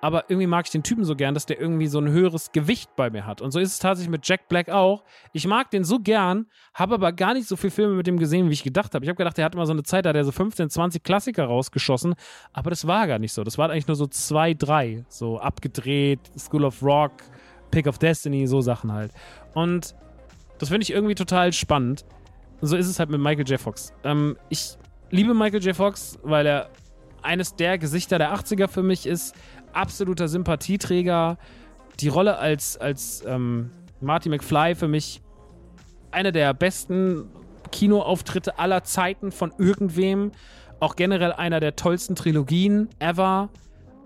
aber irgendwie mag ich den Typen so gern, dass der irgendwie so ein höheres Gewicht bei mir hat. Und so ist es tatsächlich mit Jack Black auch. Ich mag den so gern, habe aber gar nicht so viele Filme mit dem gesehen, wie ich gedacht habe. Ich habe gedacht, der hat immer so eine Zeit, da hat er so 15, 20 Klassiker rausgeschossen, aber das war gar nicht so. Das waren eigentlich nur so zwei, drei, so abgedreht, School of Rock, Pick of Destiny, so Sachen halt. Und das finde ich irgendwie total spannend. So ist es halt mit Michael J. Fox. Ähm, ich liebe Michael J. Fox, weil er eines der Gesichter der 80er für mich ist absoluter Sympathieträger. Die Rolle als, als ähm, Marty McFly für mich einer der besten Kinoauftritte aller Zeiten von irgendwem. Auch generell einer der tollsten Trilogien ever.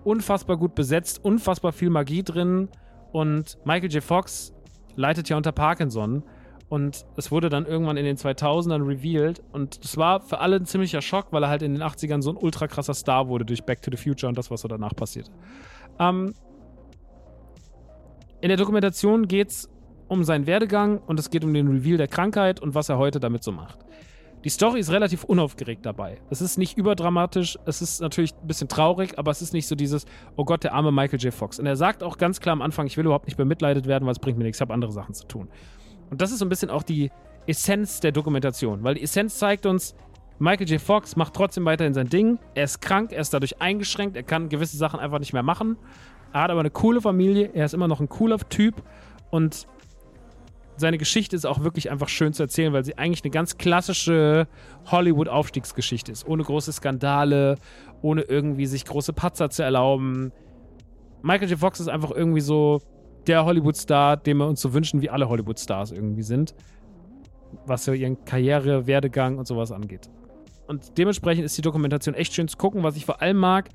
Unfassbar gut besetzt, unfassbar viel Magie drin. Und Michael J. Fox leitet ja unter Parkinson. Und es wurde dann irgendwann in den 2000ern revealed. Und es war für alle ein ziemlicher Schock, weil er halt in den 80ern so ein ultra krasser Star wurde durch Back to the Future und das, was so danach passiert. Ähm, in der Dokumentation geht es um seinen Werdegang und es geht um den Reveal der Krankheit und was er heute damit so macht. Die Story ist relativ unaufgeregt dabei. Es ist nicht überdramatisch, es ist natürlich ein bisschen traurig, aber es ist nicht so dieses, oh Gott, der arme Michael J. Fox. Und er sagt auch ganz klar am Anfang, ich will überhaupt nicht bemitleidet werden, weil es bringt mir nichts, ich habe andere Sachen zu tun. Und das ist so ein bisschen auch die Essenz der Dokumentation, weil die Essenz zeigt uns, Michael J. Fox macht trotzdem weiterhin sein Ding. Er ist krank, er ist dadurch eingeschränkt, er kann gewisse Sachen einfach nicht mehr machen. Er hat aber eine coole Familie, er ist immer noch ein cooler Typ und seine Geschichte ist auch wirklich einfach schön zu erzählen, weil sie eigentlich eine ganz klassische Hollywood-Aufstiegsgeschichte ist. Ohne große Skandale, ohne irgendwie sich große Patzer zu erlauben. Michael J. Fox ist einfach irgendwie so der Hollywood-Star, den wir uns so wünschen, wie alle Hollywood-Stars irgendwie sind. Was so ihren Karriere, Werdegang und sowas angeht. Und dementsprechend ist die Dokumentation echt schön zu gucken. Was ich vor allem mag,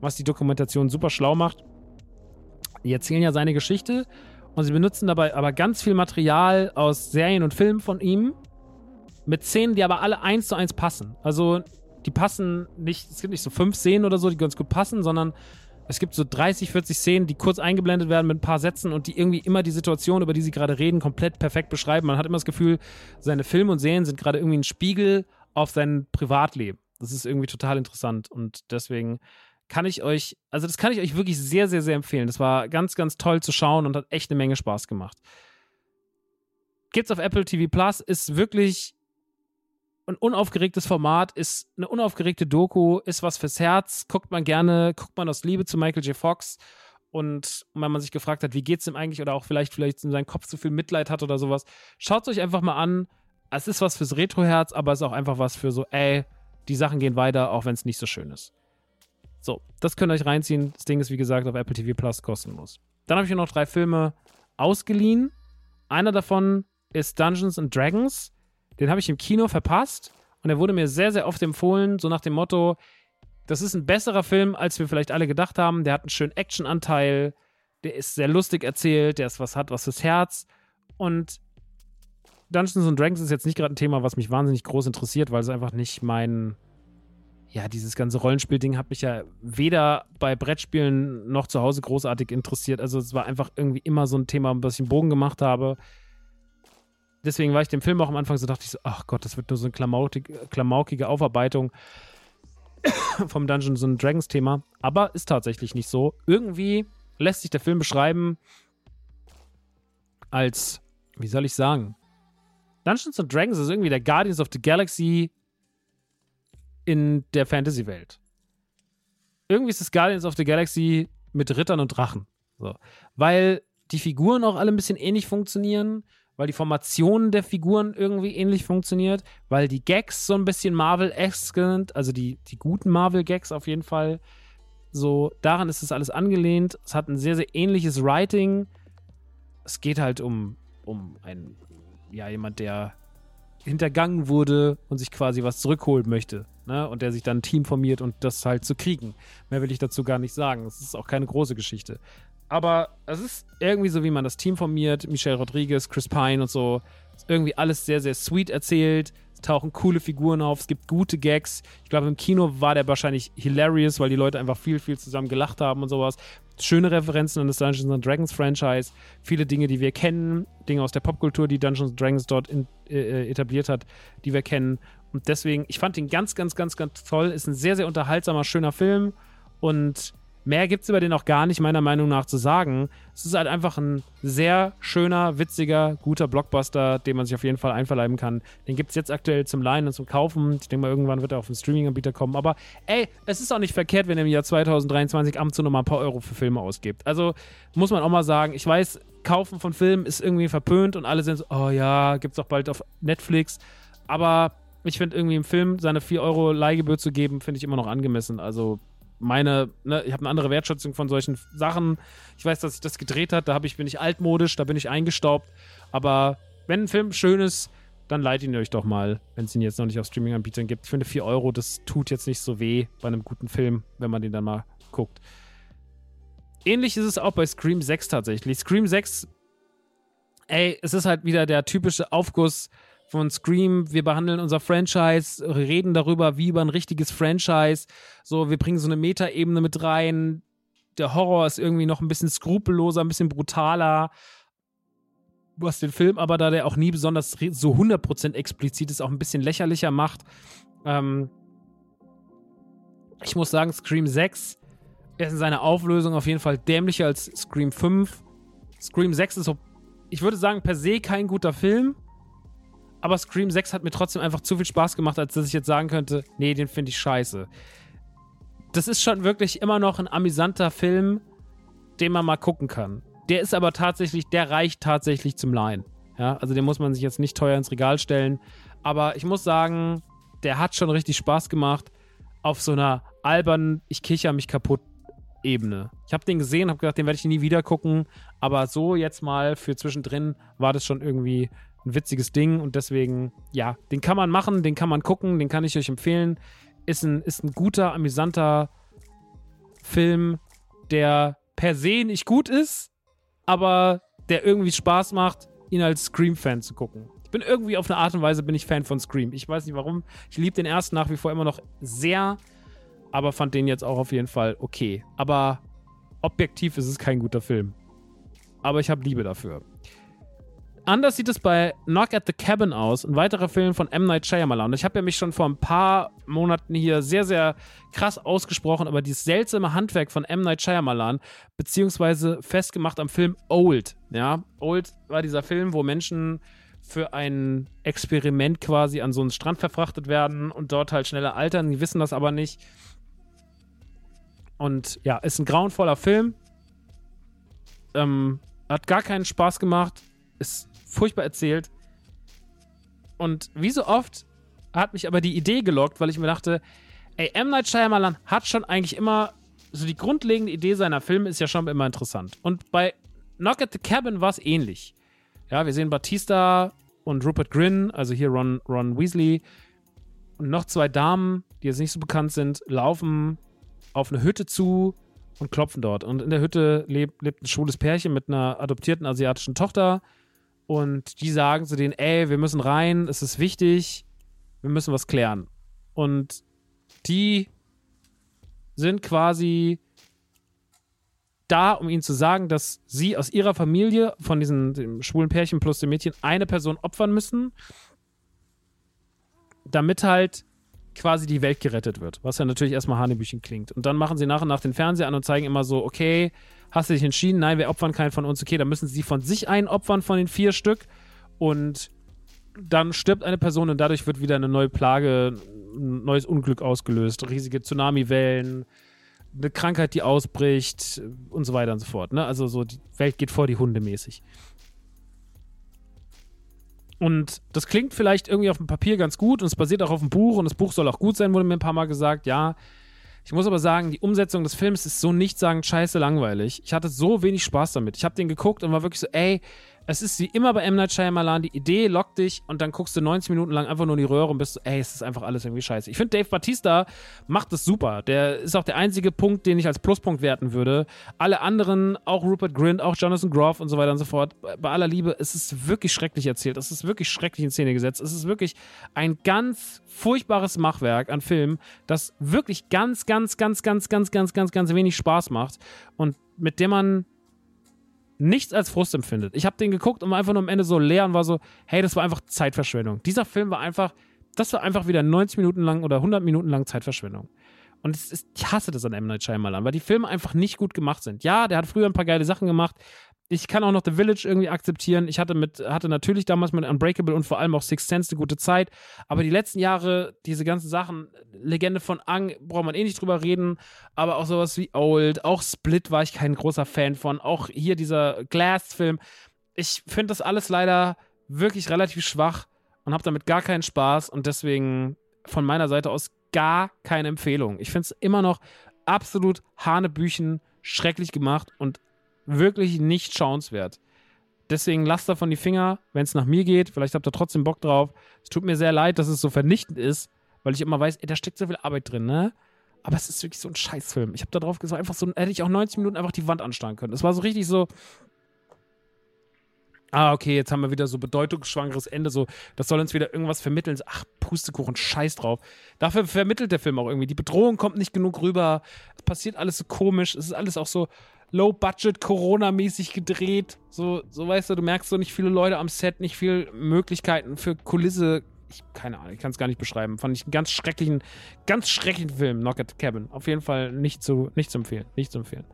was die Dokumentation super schlau macht, die erzählen ja seine Geschichte und sie benutzen dabei aber ganz viel Material aus Serien und Filmen von ihm mit Szenen, die aber alle eins zu eins passen. Also die passen nicht, es gibt nicht so fünf Szenen oder so, die ganz gut passen, sondern es gibt so 30, 40 Szenen, die kurz eingeblendet werden mit ein paar Sätzen und die irgendwie immer die Situation, über die sie gerade reden, komplett perfekt beschreiben. Man hat immer das Gefühl, seine Filme und Serien sind gerade irgendwie ein Spiegel auf sein Privatleben. Das ist irgendwie total interessant und deswegen kann ich euch, also das kann ich euch wirklich sehr, sehr, sehr empfehlen. Das war ganz, ganz toll zu schauen und hat echt eine Menge Spaß gemacht. Gibt's auf Apple TV Plus, ist wirklich ein unaufgeregtes Format, ist eine unaufgeregte Doku, ist was fürs Herz, guckt man gerne, guckt man aus Liebe zu Michael J. Fox. Und wenn man sich gefragt hat, wie geht's ihm eigentlich oder auch vielleicht, vielleicht in seinem Kopf zu viel Mitleid hat oder sowas, schaut es euch einfach mal an. Es ist was fürs Retro-Herz, aber es ist auch einfach was für so, ey, die Sachen gehen weiter, auch wenn es nicht so schön ist. So, das könnt ihr euch reinziehen. Das Ding ist, wie gesagt, auf Apple TV Plus kostenlos. Dann habe ich hier noch drei Filme ausgeliehen. Einer davon ist Dungeons and Dragons. Den habe ich im Kino verpasst und er wurde mir sehr, sehr oft empfohlen, so nach dem Motto, das ist ein besserer Film, als wir vielleicht alle gedacht haben. Der hat einen schönen Actionanteil, der ist sehr lustig erzählt, der ist was hat was fürs Herz und Dungeons and Dragons ist jetzt nicht gerade ein Thema, was mich wahnsinnig groß interessiert, weil es einfach nicht mein ja, dieses ganze Rollenspielding hat mich ja weder bei Brettspielen noch zu Hause großartig interessiert. Also es war einfach irgendwie immer so ein Thema, was ich im Bogen gemacht habe deswegen war ich dem Film auch am Anfang so, dachte ich so, ach Gott, das wird nur so eine klamaukige Aufarbeitung vom Dungeons and Dragons Thema. Aber ist tatsächlich nicht so. Irgendwie lässt sich der Film beschreiben als, wie soll ich sagen, Dungeons and Dragons ist irgendwie der Guardians of the Galaxy in der Fantasy-Welt. Irgendwie ist es Guardians of the Galaxy mit Rittern und Drachen. So. Weil die Figuren auch alle ein bisschen ähnlich funktionieren weil die Formation der Figuren irgendwie ähnlich funktioniert, weil die Gags so ein bisschen Marvel-esque sind, also die, die guten Marvel-Gags auf jeden Fall. So, daran ist es alles angelehnt. Es hat ein sehr, sehr ähnliches Writing. Es geht halt um, um einen, ja, jemand, der hintergangen wurde und sich quasi was zurückholen möchte. Ne? Und der sich dann ein Team formiert und das halt zu kriegen. Mehr will ich dazu gar nicht sagen. Es ist auch keine große Geschichte. Aber es ist irgendwie so, wie man das Team formiert. Michelle Rodriguez, Chris Pine und so. Ist irgendwie alles sehr, sehr sweet erzählt. Es tauchen coole Figuren auf, es gibt gute Gags. Ich glaube, im Kino war der wahrscheinlich hilarious, weil die Leute einfach viel, viel zusammen gelacht haben und sowas. Schöne Referenzen an das Dungeons and Dragons Franchise. Viele Dinge, die wir kennen. Dinge aus der Popkultur, die Dungeons and Dragons dort in, äh, etabliert hat, die wir kennen. Und deswegen, ich fand ihn ganz, ganz, ganz, ganz toll. Ist ein sehr, sehr unterhaltsamer, schöner Film. Und Mehr gibt es über den auch gar nicht, meiner Meinung nach, zu sagen. Es ist halt einfach ein sehr schöner, witziger, guter Blockbuster, den man sich auf jeden Fall einverleiben kann. Den gibt es jetzt aktuell zum Leihen und zum Kaufen. Ich denke mal, irgendwann wird er auf den Streaming-Anbieter kommen. Aber ey, es ist auch nicht verkehrt, wenn ihr im Jahr 2023 ab und zu nochmal ein paar Euro für Filme ausgibt. Also muss man auch mal sagen, ich weiß, Kaufen von Filmen ist irgendwie verpönt und alle sind so, oh ja, gibt's auch bald auf Netflix. Aber ich finde irgendwie im Film seine 4 Euro Leihgebühr zu geben, finde ich immer noch angemessen. Also meine, ne, ich habe eine andere Wertschätzung von solchen Sachen. Ich weiß, dass sich das gedreht hat, da ich, bin ich altmodisch, da bin ich eingestaubt. Aber wenn ein Film schön ist, dann leiht ihn euch doch mal, wenn es ihn jetzt noch nicht auf Streaming-Anbietern gibt. Ich finde 4 Euro, das tut jetzt nicht so weh bei einem guten Film, wenn man den dann mal guckt. Ähnlich ist es auch bei Scream 6 tatsächlich. Scream 6, ey, es ist halt wieder der typische Aufguss von Scream, wir behandeln unser Franchise, reden darüber, wie über ein richtiges Franchise. So, wir bringen so eine Metaebene mit rein. Der Horror ist irgendwie noch ein bisschen skrupelloser, ein bisschen brutaler. Was den Film aber, da der auch nie besonders so 100% explizit ist, auch ein bisschen lächerlicher macht. Ähm ich muss sagen, Scream 6 ist in seiner Auflösung auf jeden Fall dämlicher als Scream 5. Scream 6 ist ich würde sagen, per se kein guter Film aber Scream 6 hat mir trotzdem einfach zu viel Spaß gemacht, als dass ich jetzt sagen könnte, nee, den finde ich scheiße. Das ist schon wirklich immer noch ein amüsanter Film, den man mal gucken kann. Der ist aber tatsächlich, der reicht tatsächlich zum Leihen. Ja, also den muss man sich jetzt nicht teuer ins Regal stellen. Aber ich muss sagen, der hat schon richtig Spaß gemacht auf so einer albernen, ich kicher mich kaputt Ebene. Ich habe den gesehen, habe gedacht, den werde ich nie wieder gucken. Aber so jetzt mal für zwischendrin war das schon irgendwie ein witziges Ding und deswegen, ja, den kann man machen, den kann man gucken, den kann ich euch empfehlen. Ist ein, ist ein guter, amüsanter Film, der per se nicht gut ist, aber der irgendwie Spaß macht, ihn als Scream-Fan zu gucken. Ich bin irgendwie auf eine Art und Weise bin ich Fan von Scream. Ich weiß nicht warum. Ich liebe den ersten nach wie vor immer noch sehr, aber fand den jetzt auch auf jeden Fall okay. Aber objektiv ist es kein guter Film. Aber ich habe Liebe dafür. Anders sieht es bei Knock at the Cabin aus, ein weiterer Film von M. Night Shyamalan. Ich habe ja mich schon vor ein paar Monaten hier sehr, sehr krass ausgesprochen über dieses seltsame Handwerk von M. Night Shyamalan, beziehungsweise festgemacht am Film Old. Ja, Old war dieser Film, wo Menschen für ein Experiment quasi an so einen Strand verfrachtet werden und dort halt schneller altern. Die wissen das aber nicht. Und ja, ist ein grauenvoller Film. Ähm, hat gar keinen Spaß gemacht. Ist furchtbar erzählt. Und wie so oft hat mich aber die Idee gelockt, weil ich mir dachte, ey, M. Night Shyamalan hat schon eigentlich immer, so die grundlegende Idee seiner Filme ist ja schon immer interessant. Und bei Knock at the Cabin war es ähnlich. Ja, wir sehen Batista und Rupert Grin, also hier Ron, Ron Weasley und noch zwei Damen, die jetzt nicht so bekannt sind, laufen auf eine Hütte zu und klopfen dort. Und in der Hütte lebt, lebt ein schwules Pärchen mit einer adoptierten asiatischen Tochter. Und die sagen zu denen, ey, wir müssen rein, es ist wichtig, wir müssen was klären. Und die sind quasi da, um ihnen zu sagen, dass sie aus ihrer Familie, von diesen schwulen Pärchen plus dem Mädchen, eine Person opfern müssen, damit halt quasi die Welt gerettet wird. Was ja natürlich erstmal Hanebüchen klingt. Und dann machen sie nach und nach den Fernseher an und zeigen immer so, okay, hast du dich entschieden, nein, wir opfern keinen von uns, okay, dann müssen sie von sich einen opfern von den vier Stück und dann stirbt eine Person und dadurch wird wieder eine neue Plage, ein neues Unglück ausgelöst, riesige Tsunamiwellen, eine Krankheit, die ausbricht und so weiter und so fort. Ne? Also so, die Welt geht vor die Hunde mäßig. Und das klingt vielleicht irgendwie auf dem Papier ganz gut und es basiert auch auf dem Buch und das Buch soll auch gut sein, wurde mir ein paar Mal gesagt. Ja, ich muss aber sagen, die Umsetzung des Films ist so nichtssagend scheiße langweilig. Ich hatte so wenig Spaß damit. Ich habe den geguckt und war wirklich so, ey, Es ist wie immer bei M. Night Shyamalan, die Idee lockt dich und dann guckst du 90 Minuten lang einfach nur in die Röhre und bist so, ey, es ist einfach alles irgendwie scheiße. Ich finde, Dave Batista macht das super. Der ist auch der einzige Punkt, den ich als Pluspunkt werten würde. Alle anderen, auch Rupert Grint, auch Jonathan Groff und so weiter und so fort, bei aller Liebe, es ist wirklich schrecklich erzählt. Es ist wirklich schrecklich in Szene gesetzt. Es ist wirklich ein ganz furchtbares Machwerk an Filmen, das wirklich ganz, ganz, ganz, ganz, ganz, ganz, ganz, ganz wenig Spaß macht und mit dem man nichts als Frust empfindet. Ich habe den geguckt und war einfach nur am Ende so leer und war so, hey, das war einfach Zeitverschwendung. Dieser Film war einfach, das war einfach wieder 90 Minuten lang oder 100 Minuten lang Zeitverschwendung. Und ist, ich hasse das an M. Night Shyamalan, weil die Filme einfach nicht gut gemacht sind. Ja, der hat früher ein paar geile Sachen gemacht, ich kann auch noch The Village irgendwie akzeptieren. Ich hatte mit, hatte natürlich damals mit Unbreakable und vor allem auch Six Sense eine gute Zeit. Aber die letzten Jahre, diese ganzen Sachen, Legende von Ang, braucht man eh nicht drüber reden. Aber auch sowas wie Old, auch Split war ich kein großer Fan von. Auch hier dieser Glass-Film. Ich finde das alles leider wirklich relativ schwach und habe damit gar keinen Spaß und deswegen von meiner Seite aus gar keine Empfehlung. Ich finde es immer noch absolut Hanebüchen, schrecklich gemacht und wirklich nicht schauenswert. Deswegen lasst davon die Finger, wenn es nach mir geht. Vielleicht habt ihr trotzdem Bock drauf. Es tut mir sehr leid, dass es so vernichtend ist, weil ich immer weiß, ey, da steckt so viel Arbeit drin, ne? Aber es ist wirklich so ein Scheißfilm. Ich habe da drauf gesagt, einfach so, hätte ich auch 90 Minuten einfach die Wand anstarren können. Es war so richtig so. Ah, okay, jetzt haben wir wieder so bedeutungsschwangeres Ende, so, das soll uns wieder irgendwas vermitteln. Ach, Pustekuchen, scheiß drauf. Dafür vermittelt der Film auch irgendwie. Die Bedrohung kommt nicht genug rüber. Es passiert alles so komisch. Es ist alles auch so, Low-Budget, Corona-mäßig gedreht. So, so weißt du, du merkst so nicht viele Leute am Set, nicht viele Möglichkeiten für Kulisse. Ich, keine Ahnung, ich kann es gar nicht beschreiben. Fand ich einen ganz schrecklichen, ganz schrecklichen Film, Knock at the Cabin. Auf jeden Fall nicht zu, nicht zu empfehlen. Nicht zu empfehlen.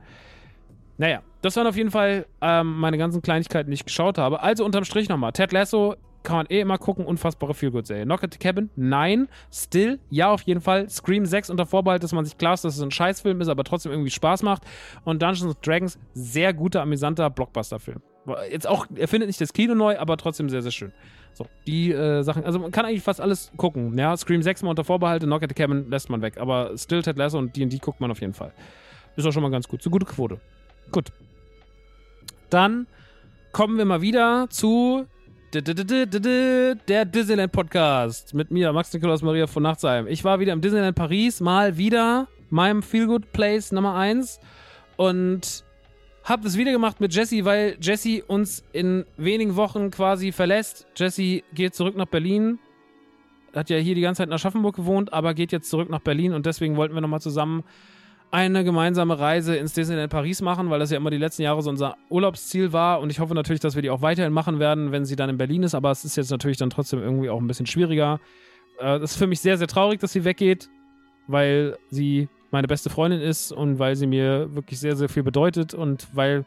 Naja, das waren auf jeden Fall ähm, meine ganzen Kleinigkeiten, die ich geschaut habe. Also unterm Strich nochmal. Ted Lasso kann man eh immer gucken. Unfassbare Feelgood-Serie. Knock at the Cabin? Nein. Still? Ja, auf jeden Fall. Scream 6 unter Vorbehalt, dass man sich klar ist, dass es ein Scheißfilm ist, aber trotzdem irgendwie Spaß macht. Und Dungeons Dragons, sehr guter, amüsanter Blockbuster-Film. Jetzt auch, er findet nicht das Kino neu, aber trotzdem sehr, sehr schön. So, die äh, Sachen, also man kann eigentlich fast alles gucken. Ja, Scream 6 mal unter Vorbehalte, Knock at the Cabin lässt man weg. Aber Still, Ted Lasso und D&D guckt man auf jeden Fall. Ist auch schon mal ganz gut. So gute Quote. Gut. Dann kommen wir mal wieder zu der Disneyland Podcast mit mir, Max Nikolaus Maria von Nachtsheim. Ich war wieder im Disneyland Paris, mal wieder, meinem Feelgood Place Nummer 1 und hab das wieder gemacht mit Jesse, weil Jesse uns in wenigen Wochen quasi verlässt. Jesse geht zurück nach Berlin. Hat ja hier die ganze Zeit in Aschaffenburg gewohnt, aber geht jetzt zurück nach Berlin und deswegen wollten wir nochmal zusammen eine gemeinsame Reise ins Disneyland Paris machen, weil das ja immer die letzten Jahre so unser Urlaubsziel war. Und ich hoffe natürlich, dass wir die auch weiterhin machen werden, wenn sie dann in Berlin ist. Aber es ist jetzt natürlich dann trotzdem irgendwie auch ein bisschen schwieriger. Äh, ist für mich sehr, sehr traurig, dass sie weggeht, weil sie meine beste Freundin ist und weil sie mir wirklich sehr, sehr viel bedeutet und weil,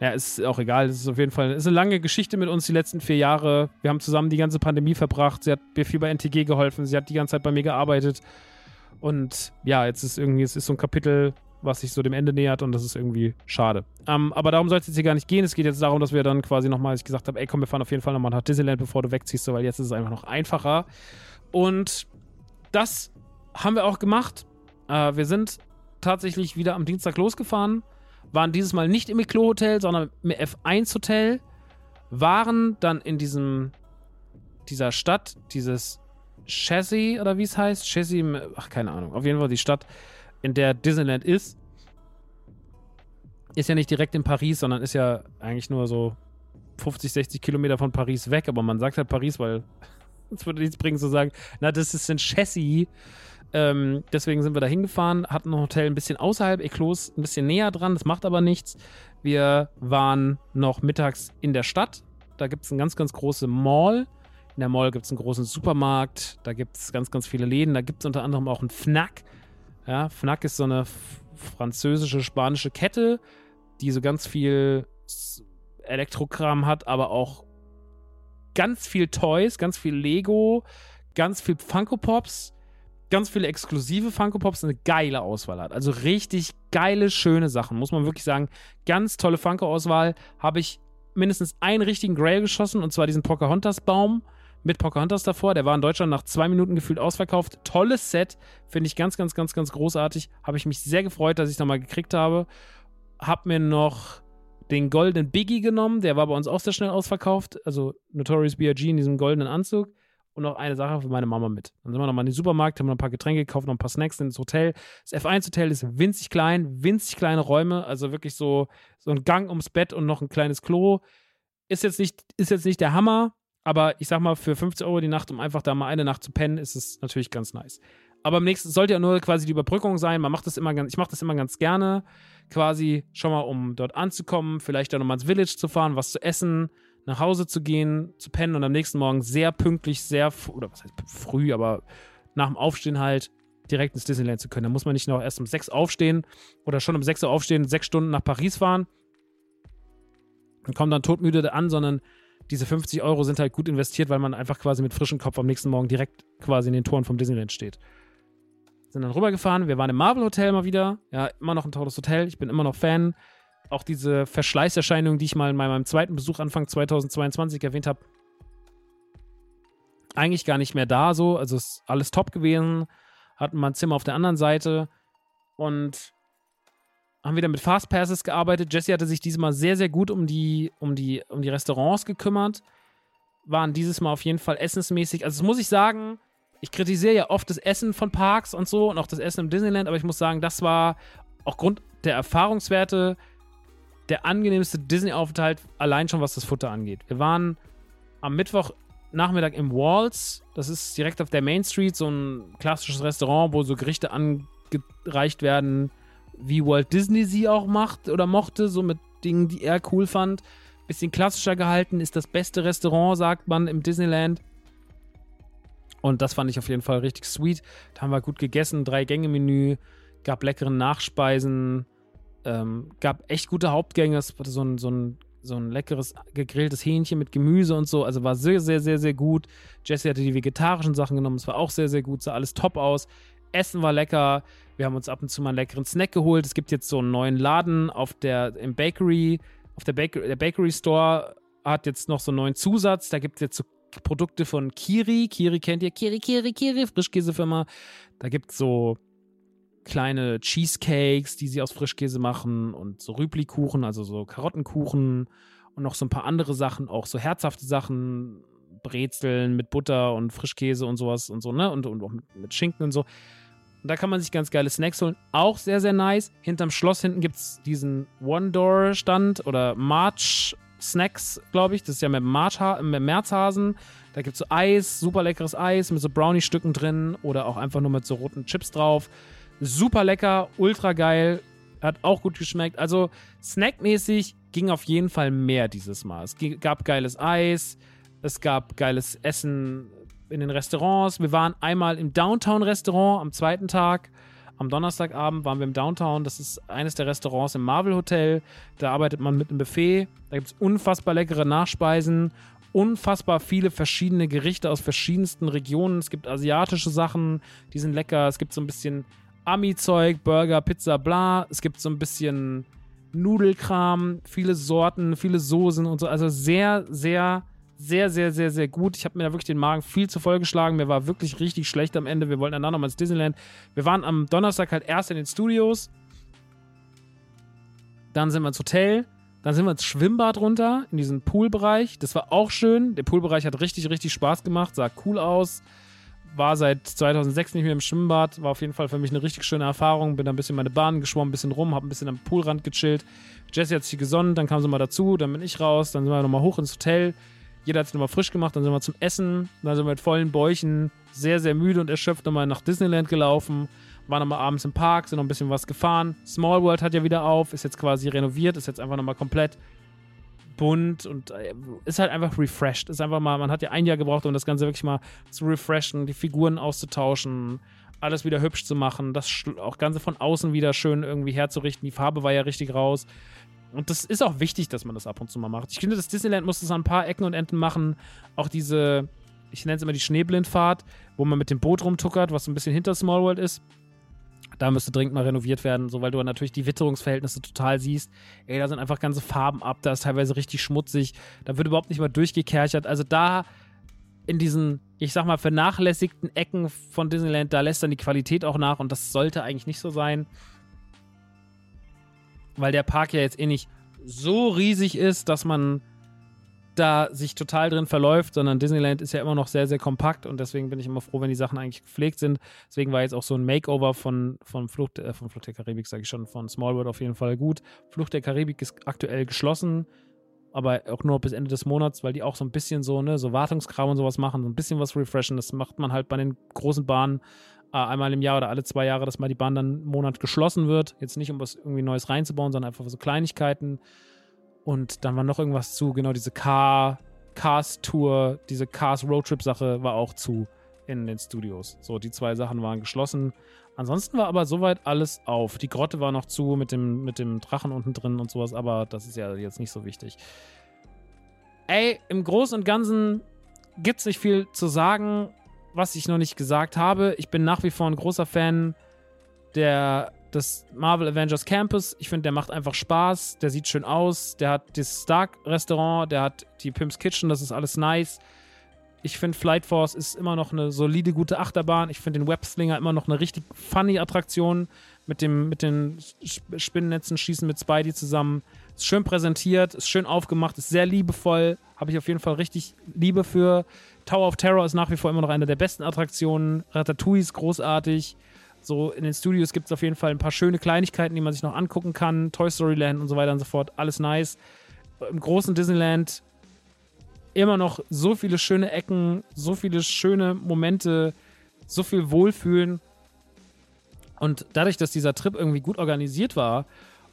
ja, ist auch egal. Es ist auf jeden Fall ist eine lange Geschichte mit uns die letzten vier Jahre. Wir haben zusammen die ganze Pandemie verbracht. Sie hat mir viel bei NTG geholfen. Sie hat die ganze Zeit bei mir gearbeitet. Und ja, jetzt ist irgendwie, es ist so ein Kapitel, was sich so dem Ende nähert und das ist irgendwie schade. Ähm, aber darum soll es jetzt hier gar nicht gehen. Es geht jetzt darum, dass wir dann quasi nochmal, ich gesagt habe, ey komm, wir fahren auf jeden Fall nochmal nach Disneyland, bevor du wegziehst, weil jetzt ist es einfach noch einfacher. Und das haben wir auch gemacht. Äh, wir sind tatsächlich wieder am Dienstag losgefahren, waren dieses Mal nicht im Miklo-Hotel, sondern im F1-Hotel, waren dann in diesem, dieser Stadt, dieses Chassis oder wie es heißt. Chassis, ach, keine Ahnung. Auf jeden Fall die Stadt, in der Disneyland ist. Ist ja nicht direkt in Paris, sondern ist ja eigentlich nur so 50, 60 Kilometer von Paris weg. Aber man sagt halt Paris, weil es würde nichts bringen zu sagen, na, das ist ein Chassis. Ähm, deswegen sind wir da hingefahren, hatten ein Hotel ein bisschen außerhalb, Eclos ein bisschen näher dran, das macht aber nichts. Wir waren noch mittags in der Stadt. Da gibt es eine ganz, ganz große Mall in der Mall gibt es einen großen Supermarkt, da gibt es ganz, ganz viele Läden, da gibt es unter anderem auch einen Fnac. Ja, Fnac ist so eine französische, spanische Kette, die so ganz viel Elektrokram hat, aber auch ganz viel Toys, ganz viel Lego, ganz viel Funko Pops, ganz viele exklusive Funko Pops, eine geile Auswahl hat. Also richtig geile, schöne Sachen, muss man wirklich sagen. Ganz tolle Funko-Auswahl. Habe ich mindestens einen richtigen Grail geschossen, und zwar diesen Pocahontas-Baum mit Pocahontas davor. Der war in Deutschland nach zwei Minuten gefühlt ausverkauft. Tolles Set. Finde ich ganz, ganz, ganz, ganz großartig. Habe ich mich sehr gefreut, dass ich es nochmal gekriegt habe. Hab mir noch den goldenen Biggie genommen, der war bei uns auch sehr schnell ausverkauft. Also Notorious B.I.G. in diesem goldenen Anzug. Und noch eine Sache für meine Mama mit. Dann sind wir nochmal in den Supermarkt, haben noch ein paar Getränke gekauft, noch ein paar Snacks ins Hotel. Das F1-Hotel ist winzig klein, winzig kleine Räume, also wirklich so, so ein Gang ums Bett und noch ein kleines Klo. Ist jetzt nicht, ist jetzt nicht der Hammer, aber ich sag mal, für 50 Euro die Nacht, um einfach da mal eine Nacht zu pennen, ist es natürlich ganz nice. Aber am nächsten sollte ja nur quasi die Überbrückung sein. Man macht das immer ganz, ich mache das immer ganz gerne, quasi schon mal, um dort anzukommen, vielleicht dann nochmal ins Village zu fahren, was zu essen, nach Hause zu gehen, zu pennen und am nächsten Morgen sehr pünktlich, sehr, oder was heißt früh, aber nach dem Aufstehen halt direkt ins Disneyland zu können. Da muss man nicht noch erst um 6 aufstehen oder schon um 6 Uhr aufstehen, sechs Stunden nach Paris fahren und kommt dann todmüde an, sondern diese 50 Euro sind halt gut investiert, weil man einfach quasi mit frischem Kopf am nächsten Morgen direkt quasi in den Toren vom Disneyland steht. Sind dann rübergefahren, wir waren im Marvel Hotel mal wieder. Ja, immer noch ein tolles Hotel, ich bin immer noch Fan auch diese Verschleißerscheinung, die ich mal in meinem zweiten Besuch Anfang 2022 erwähnt habe, eigentlich gar nicht mehr da so. Also ist alles top gewesen. Hatten wir ein Zimmer auf der anderen Seite und haben wieder mit Fastpasses gearbeitet. Jesse hatte sich diesmal sehr, sehr gut um die, um die, um die Restaurants gekümmert. Waren dieses Mal auf jeden Fall essensmäßig. Also, das muss ich sagen, ich kritisiere ja oft das Essen von Parks und so und auch das Essen im Disneyland, aber ich muss sagen, das war auch Grund der Erfahrungswerte der angenehmste Disney-Aufenthalt, allein schon was das Futter angeht. Wir waren am Mittwochnachmittag im Walls. Das ist direkt auf der Main Street, so ein klassisches Restaurant, wo so Gerichte angereicht werden, wie Walt Disney sie auch macht oder mochte, so mit Dingen, die er cool fand. Bisschen klassischer gehalten, ist das beste Restaurant, sagt man im Disneyland. Und das fand ich auf jeden Fall richtig sweet. Da haben wir gut gegessen, drei Gänge Menü, gab leckere Nachspeisen, ähm, gab echt gute Hauptgänge. Es war so ein, so, ein, so ein leckeres gegrilltes Hähnchen mit Gemüse und so. Also war sehr, sehr, sehr, sehr gut. Jesse hatte die vegetarischen Sachen genommen. Es war auch sehr, sehr gut. Sah alles top aus. Essen war lecker. Wir haben uns ab und zu mal einen leckeren Snack geholt. Es gibt jetzt so einen neuen Laden auf der, im Bakery. Auf der, Bakery, der Bakery Store hat jetzt noch so einen neuen Zusatz. Da gibt es jetzt so Produkte von Kiri. Kiri kennt ihr? Kiri, Kiri, Kiri, Frischkäsefirma. Da gibt es so kleine Cheesecakes, die sie aus Frischkäse machen und so Rüblikuchen, also so Karottenkuchen und noch so ein paar andere Sachen, auch so herzhafte Sachen, Brezeln mit Butter und Frischkäse und sowas und so, ne? Und, und auch mit, mit Schinken und so. Da kann man sich ganz geile Snacks holen. Auch sehr, sehr nice. Hinterm Schloss hinten gibt es diesen One-Door-Stand oder March Snacks, glaube ich. Das ist ja mit, March mit Märzhasen. Da gibt es so Eis, super leckeres Eis mit so Brownie-Stücken drin oder auch einfach nur mit so roten Chips drauf. Super lecker, ultra geil. Hat auch gut geschmeckt. Also snackmäßig ging auf jeden Fall mehr dieses Mal. Es gab geiles Eis, es gab geiles Essen in den Restaurants. Wir waren einmal im Downtown-Restaurant am zweiten Tag. Am Donnerstagabend waren wir im Downtown. Das ist eines der Restaurants im Marvel Hotel. Da arbeitet man mit einem Buffet. Da gibt es unfassbar leckere Nachspeisen, unfassbar viele verschiedene Gerichte aus verschiedensten Regionen. Es gibt asiatische Sachen, die sind lecker. Es gibt so ein bisschen Ami-Zeug, Burger, Pizza, bla. Es gibt so ein bisschen Nudelkram, viele Sorten, viele Soßen und so. Also sehr, sehr, sehr, sehr, sehr, sehr gut. Ich habe mir da wirklich den Magen viel zu voll geschlagen. Mir war wirklich richtig schlecht am Ende. Wir wollten danach nochmal ins Disneyland. Wir waren am Donnerstag halt erst in den Studios. Dann sind wir ins Hotel. Dann sind wir ins Schwimmbad runter, in diesen Poolbereich. Das war auch schön. Der Poolbereich hat richtig, richtig Spaß gemacht. Sah cool aus war seit 2006 nicht mehr im Schwimmbad. War auf jeden Fall für mich eine richtig schöne Erfahrung. Bin da ein bisschen meine Bahn geschwommen, ein bisschen rum, habe ein bisschen am Poolrand gechillt. Jesse hat sich gesonnen, dann kam sie mal dazu, dann bin ich raus, dann sind wir nochmal hoch ins Hotel. Jeder hat sich nochmal frisch gemacht, dann sind wir zum Essen, dann sind wir mit vollen Bäuchen, sehr, sehr müde und erschöpft nochmal nach Disneyland gelaufen, waren nochmal abends im Park, sind noch ein bisschen was gefahren. Small World hat ja wieder auf, ist jetzt quasi renoviert, ist jetzt einfach nochmal komplett bunt und äh, ist halt einfach refreshed. Ist einfach mal, man hat ja ein Jahr gebraucht, um das Ganze wirklich mal zu refreshen, die Figuren auszutauschen, alles wieder hübsch zu machen, das auch Ganze von außen wieder schön irgendwie herzurichten. Die Farbe war ja richtig raus. Und das ist auch wichtig, dass man das ab und zu mal macht. Ich finde, das Disneyland muss das an ein paar Ecken und Enden machen. Auch diese, ich nenne es immer die Schneeblindfahrt, wo man mit dem Boot rumtuckert, was ein bisschen hinter Small World ist. Da müsste dringend mal renoviert werden, so weil du natürlich die Witterungsverhältnisse total siehst. Ey, da sind einfach ganze Farben ab, da ist teilweise richtig schmutzig, da wird überhaupt nicht mal durchgekerchert. Also da in diesen, ich sag mal, vernachlässigten Ecken von Disneyland, da lässt dann die Qualität auch nach und das sollte eigentlich nicht so sein. Weil der Park ja jetzt eh nicht so riesig ist, dass man da sich total drin verläuft, sondern Disneyland ist ja immer noch sehr, sehr kompakt und deswegen bin ich immer froh, wenn die Sachen eigentlich gepflegt sind. Deswegen war jetzt auch so ein Makeover von, von, Flucht, äh, von Flucht der Karibik, sage ich schon, von Small World auf jeden Fall gut. Flucht der Karibik ist aktuell geschlossen, aber auch nur bis Ende des Monats, weil die auch so ein bisschen so, ne, so Wartungskram und sowas machen, so ein bisschen was refreshen. Das macht man halt bei den großen Bahnen einmal im Jahr oder alle zwei Jahre, dass mal die Bahn dann einen Monat geschlossen wird. Jetzt nicht, um was irgendwie Neues reinzubauen, sondern einfach so Kleinigkeiten. Und dann war noch irgendwas zu, genau diese Car, Cars Tour, diese Cars Roadtrip Sache war auch zu in den Studios. So, die zwei Sachen waren geschlossen. Ansonsten war aber soweit alles auf. Die Grotte war noch zu mit dem, mit dem Drachen unten drin und sowas, aber das ist ja jetzt nicht so wichtig. Ey, im Großen und Ganzen gibt's nicht viel zu sagen, was ich noch nicht gesagt habe. Ich bin nach wie vor ein großer Fan der das Marvel Avengers Campus. Ich finde, der macht einfach Spaß. Der sieht schön aus. Der hat das Stark-Restaurant. Der hat die Pimps Kitchen. Das ist alles nice. Ich finde, Flight Force ist immer noch eine solide, gute Achterbahn. Ich finde den Webslinger immer noch eine richtig funny Attraktion. Mit, dem, mit den Spinnennetzen schießen mit Spidey zusammen. Ist schön präsentiert, ist schön aufgemacht, ist sehr liebevoll. Habe ich auf jeden Fall richtig Liebe für. Tower of Terror ist nach wie vor immer noch eine der besten Attraktionen. Ratatouille ist großartig. So in den Studios gibt es auf jeden Fall ein paar schöne Kleinigkeiten, die man sich noch angucken kann. Toy Story Land und so weiter und so fort. Alles nice. Im großen Disneyland immer noch so viele schöne Ecken, so viele schöne Momente, so viel Wohlfühlen. Und dadurch, dass dieser Trip irgendwie gut organisiert war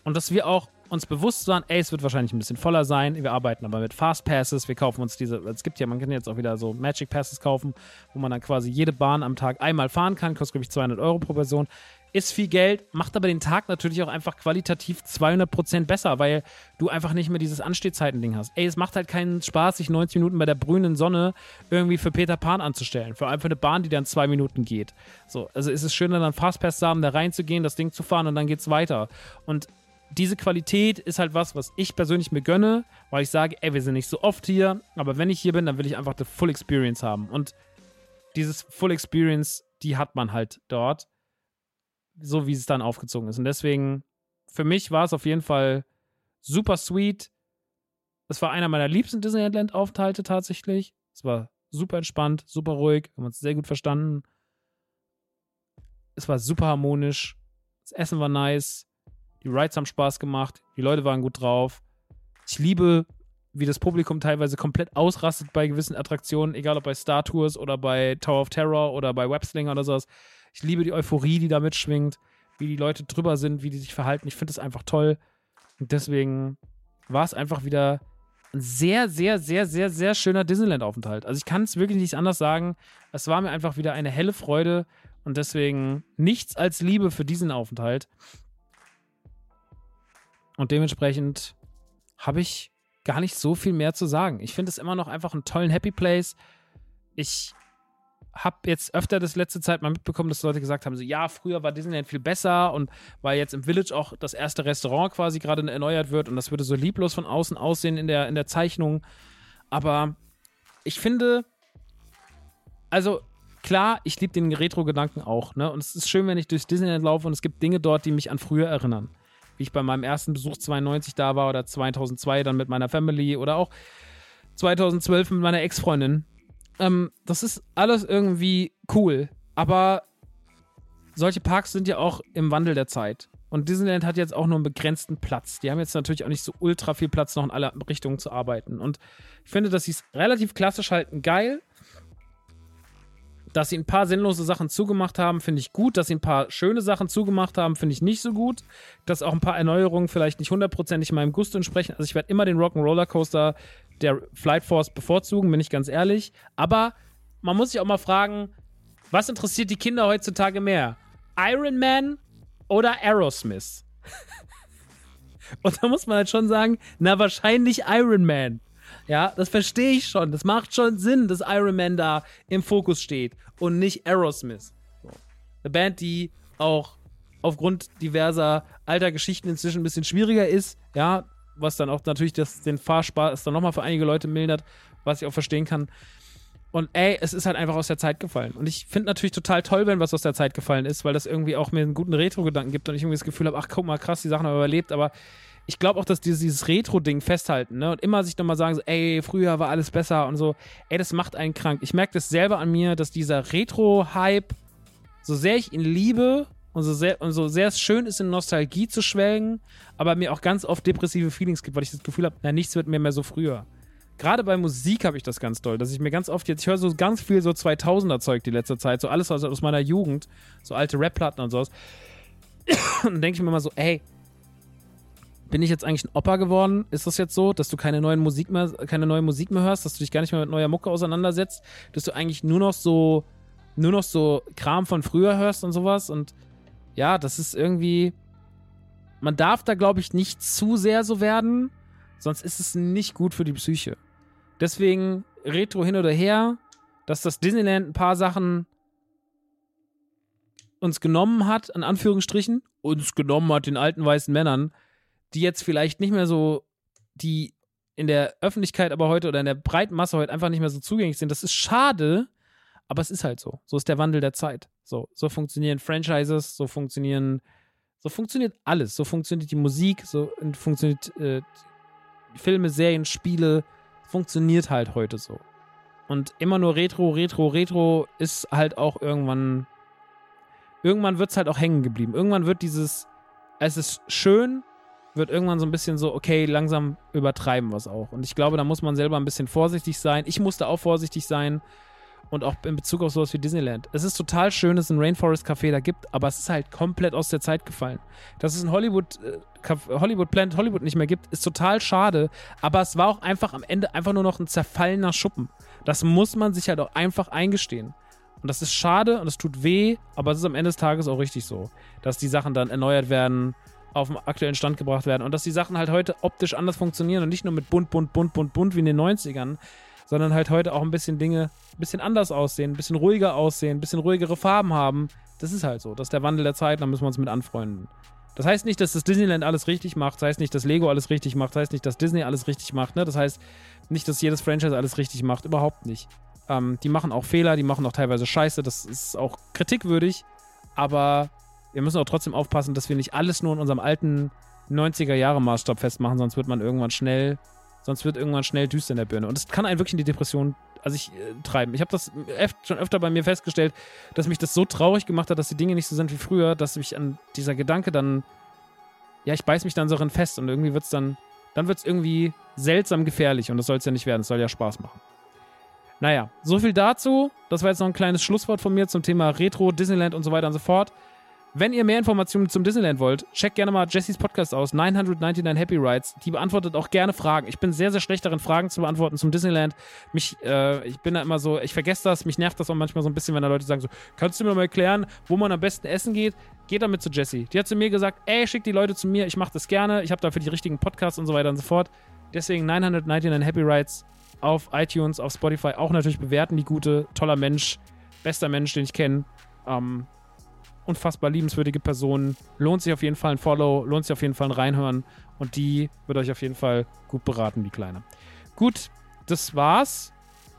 und dass wir auch uns bewusst waren, ey, es wird wahrscheinlich ein bisschen voller sein. Wir arbeiten aber mit Fast Passes. Wir kaufen uns diese, es gibt ja, man kann jetzt auch wieder so Magic Passes kaufen, wo man dann quasi jede Bahn am Tag einmal fahren kann. Kostet, glaube ich, 200 Euro pro Person. Ist viel Geld, macht aber den Tag natürlich auch einfach qualitativ 200% besser, weil du einfach nicht mehr dieses Anstehzeiten-Ding hast. Ey, es macht halt keinen Spaß, sich 90 Minuten bei der brühenden Sonne irgendwie für Peter Pan anzustellen. Für eine Bahn, die dann zwei Minuten geht. So, also ist es schöner, dann Fastpass zu haben, da reinzugehen, das Ding zu fahren und dann geht's weiter. Und diese Qualität ist halt was, was ich persönlich mir gönne, weil ich sage, ey, wir sind nicht so oft hier, aber wenn ich hier bin, dann will ich einfach die Full Experience haben. Und dieses Full Experience, die hat man halt dort, so wie es dann aufgezogen ist. Und deswegen, für mich war es auf jeden Fall super sweet. Es war einer meiner liebsten Disneyland-Aufenthalte tatsächlich. Es war super entspannt, super ruhig, haben uns sehr gut verstanden. Es war super harmonisch. Das Essen war nice. Die Rides haben Spaß gemacht. Die Leute waren gut drauf. Ich liebe, wie das Publikum teilweise komplett ausrastet bei gewissen Attraktionen, egal ob bei Star Tours oder bei Tower of Terror oder bei Webslinger oder sowas. Ich liebe die Euphorie, die da mitschwingt, wie die Leute drüber sind, wie die sich verhalten. Ich finde das einfach toll. Und deswegen war es einfach wieder ein sehr, sehr, sehr, sehr, sehr schöner Disneyland-Aufenthalt. Also ich kann es wirklich nicht anders sagen. Es war mir einfach wieder eine helle Freude und deswegen nichts als Liebe für diesen Aufenthalt. Und dementsprechend habe ich gar nicht so viel mehr zu sagen. Ich finde es immer noch einfach einen tollen Happy Place. Ich habe jetzt öfter das letzte Zeit mal mitbekommen, dass Leute gesagt haben, so ja, früher war Disneyland viel besser und weil jetzt im Village auch das erste Restaurant quasi gerade erneuert wird und das würde so lieblos von außen aussehen in der, in der Zeichnung. Aber ich finde, also klar, ich liebe den Retro-Gedanken auch, ne? Und es ist schön, wenn ich durchs Disneyland laufe und es gibt Dinge dort, die mich an früher erinnern wie ich bei meinem ersten Besuch 92 da war oder 2002 dann mit meiner Family oder auch 2012 mit meiner Ex-Freundin. Ähm, das ist alles irgendwie cool, aber solche Parks sind ja auch im Wandel der Zeit. Und Disneyland hat jetzt auch nur einen begrenzten Platz. Die haben jetzt natürlich auch nicht so ultra viel Platz, noch in alle Richtungen zu arbeiten. Und ich finde, dass sie es relativ klassisch halten geil. Dass sie ein paar sinnlose Sachen zugemacht haben, finde ich gut. Dass sie ein paar schöne Sachen zugemacht haben, finde ich nicht so gut. Dass auch ein paar Erneuerungen vielleicht nicht hundertprozentig meinem Gusto entsprechen. Also ich werde immer den Rock'n'Roller Coaster der Flight Force bevorzugen, bin ich ganz ehrlich. Aber man muss sich auch mal fragen, was interessiert die Kinder heutzutage mehr? Iron Man oder Aerosmith? Und da muss man halt schon sagen, na wahrscheinlich Iron Man. Ja, das verstehe ich schon. Das macht schon Sinn, dass Iron Man da im Fokus steht und nicht Aerosmith. Eine Band, die auch aufgrund diverser alter Geschichten inzwischen ein bisschen schwieriger ist, ja, was dann auch natürlich das, den Fahrspaß dann nochmal für einige Leute mildert, was ich auch verstehen kann. Und ey, es ist halt einfach aus der Zeit gefallen. Und ich finde natürlich total toll, wenn was aus der Zeit gefallen ist, weil das irgendwie auch mir einen guten Retro-Gedanken gibt und ich irgendwie das Gefühl habe, ach guck mal, krass, die Sachen haben überlebt, aber ich glaube auch, dass dieses, dieses Retro-Ding festhalten, ne? Und immer sich nochmal sagen, so, ey, früher war alles besser und so, ey, das macht einen krank. Ich merke das selber an mir, dass dieser Retro-Hype, so sehr ich ihn liebe und so sehr, und so sehr es schön ist, in Nostalgie zu schwelgen, aber mir auch ganz oft depressive Feelings gibt, weil ich das Gefühl habe, na, nichts wird mehr mehr so früher. Gerade bei Musik habe ich das ganz doll, dass ich mir ganz oft jetzt, ich höre so ganz viel so 2000er Zeug die letzte Zeit, so alles aus, aus meiner Jugend, so alte Rap-Platten und sowas. Und dann denke ich mir mal so, ey, bin ich jetzt eigentlich ein Opa geworden? Ist das jetzt so, dass du keine neuen Musik mehr, keine neue Musik mehr hörst, dass du dich gar nicht mehr mit neuer Mucke auseinandersetzt, dass du eigentlich nur noch so, nur noch so Kram von früher hörst und sowas? Und ja, das ist irgendwie, man darf da glaube ich nicht zu sehr so werden, sonst ist es nicht gut für die Psyche. Deswegen Retro hin oder her, dass das Disneyland ein paar Sachen uns genommen hat, in Anführungsstrichen, uns genommen hat, den alten weißen Männern, die jetzt vielleicht nicht mehr so, die in der Öffentlichkeit aber heute oder in der breiten Masse heute einfach nicht mehr so zugänglich sind. Das ist schade, aber es ist halt so. So ist der Wandel der Zeit. So, so funktionieren Franchises, so funktionieren, so funktioniert alles. So funktioniert die Musik, so funktioniert äh, Filme, Serien, Spiele. Funktioniert halt heute so. Und immer nur Retro, Retro, Retro ist halt auch irgendwann. Irgendwann wird es halt auch hängen geblieben. Irgendwann wird dieses. Es ist schön, wird irgendwann so ein bisschen so, okay, langsam übertreiben wir es auch. Und ich glaube, da muss man selber ein bisschen vorsichtig sein. Ich musste auch vorsichtig sein. Und auch in Bezug auf sowas wie Disneyland. Es ist total schön, dass es ein Rainforest Café da gibt, aber es ist halt komplett aus der Zeit gefallen. Dass es ein Hollywood, äh, Hollywood Planet Hollywood nicht mehr gibt, ist total schade. Aber es war auch einfach am Ende einfach nur noch ein zerfallener Schuppen. Das muss man sich halt auch einfach eingestehen. Und das ist schade und es tut weh, aber es ist am Ende des Tages auch richtig so, dass die Sachen dann erneuert werden, auf den aktuellen Stand gebracht werden und dass die Sachen halt heute optisch anders funktionieren und nicht nur mit bunt, bunt, bunt, bunt, bunt wie in den 90ern, sondern halt heute auch ein bisschen Dinge ein bisschen anders aussehen, ein bisschen ruhiger aussehen, ein bisschen ruhigere Farben haben. Das ist halt so. Das ist der Wandel der Zeit, da müssen wir uns mit anfreunden. Das heißt nicht, dass das Disneyland alles richtig macht, das heißt nicht, dass Lego alles richtig macht, das heißt nicht, dass Disney alles richtig macht, ne? Das heißt nicht, dass jedes Franchise alles richtig macht, überhaupt nicht. Ähm, die machen auch Fehler, die machen auch teilweise Scheiße, das ist auch kritikwürdig, aber wir müssen auch trotzdem aufpassen, dass wir nicht alles nur in unserem alten 90er-Jahre-Maßstab festmachen, sonst wird man irgendwann schnell, sonst wird irgendwann schnell düster in der Birne. Und es kann einen wirklich in die Depression also ich, äh, treiben. Ich habe das schon öfter bei mir festgestellt, dass mich das so traurig gemacht hat, dass die Dinge nicht so sind wie früher, dass mich an dieser Gedanke dann, ja, ich beiß mich dann so drin fest und irgendwie wird es dann, dann wird es irgendwie seltsam gefährlich und das soll es ja nicht werden. Es soll ja Spaß machen. Naja, so viel dazu. Das war jetzt noch ein kleines Schlusswort von mir zum Thema Retro, Disneyland und so weiter und so fort. Wenn ihr mehr Informationen zum Disneyland wollt, checkt gerne mal Jessys Podcast aus, 999 Happy Rides. Die beantwortet auch gerne Fragen. Ich bin sehr, sehr schlecht darin, Fragen zu beantworten zum Disneyland. Mich, äh, ich bin da immer so, ich vergesse das, mich nervt das auch manchmal so ein bisschen, wenn da Leute sagen so, kannst du mir mal erklären, wo man am besten essen geht? Geht damit zu Jessie. Die hat zu mir gesagt, ey, schick die Leute zu mir, ich mache das gerne, ich habe dafür die richtigen Podcasts und so weiter und so fort. Deswegen 999 Happy Rides auf iTunes, auf Spotify auch natürlich bewerten, die gute, toller Mensch, bester Mensch, den ich kenne. Ähm, unfassbar liebenswürdige Person. Lohnt sich auf jeden Fall ein Follow, lohnt sich auf jeden Fall ein Reinhören. Und die wird euch auf jeden Fall gut beraten, die Kleine. Gut, das war's.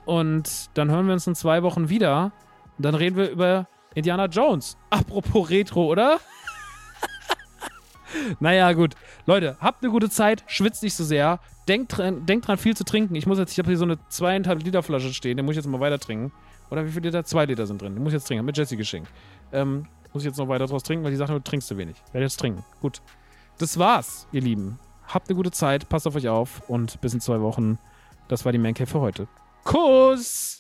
Und dann hören wir uns in zwei Wochen wieder. Und dann reden wir über Indiana Jones. Apropos Retro, oder? naja, gut. Leute, habt eine gute Zeit, schwitzt nicht so sehr. Denkt dran, denkt dran viel zu trinken. Ich muss jetzt, ich habe hier so eine zweieinhalb Liter Flasche stehen, den muss ich jetzt mal weiter trinken. Oder wie viele Liter? Zwei Liter sind drin. Den muss ich jetzt trinken. Mit Jesse geschenkt. Ähm, muss ich jetzt noch weiter draus trinken, weil die du trinkst zu wenig. Ich werde jetzt trinken. Gut. Das war's, ihr Lieben. Habt eine gute Zeit, passt auf euch auf und bis in zwei Wochen. Das war die Mancave für heute. Kuss!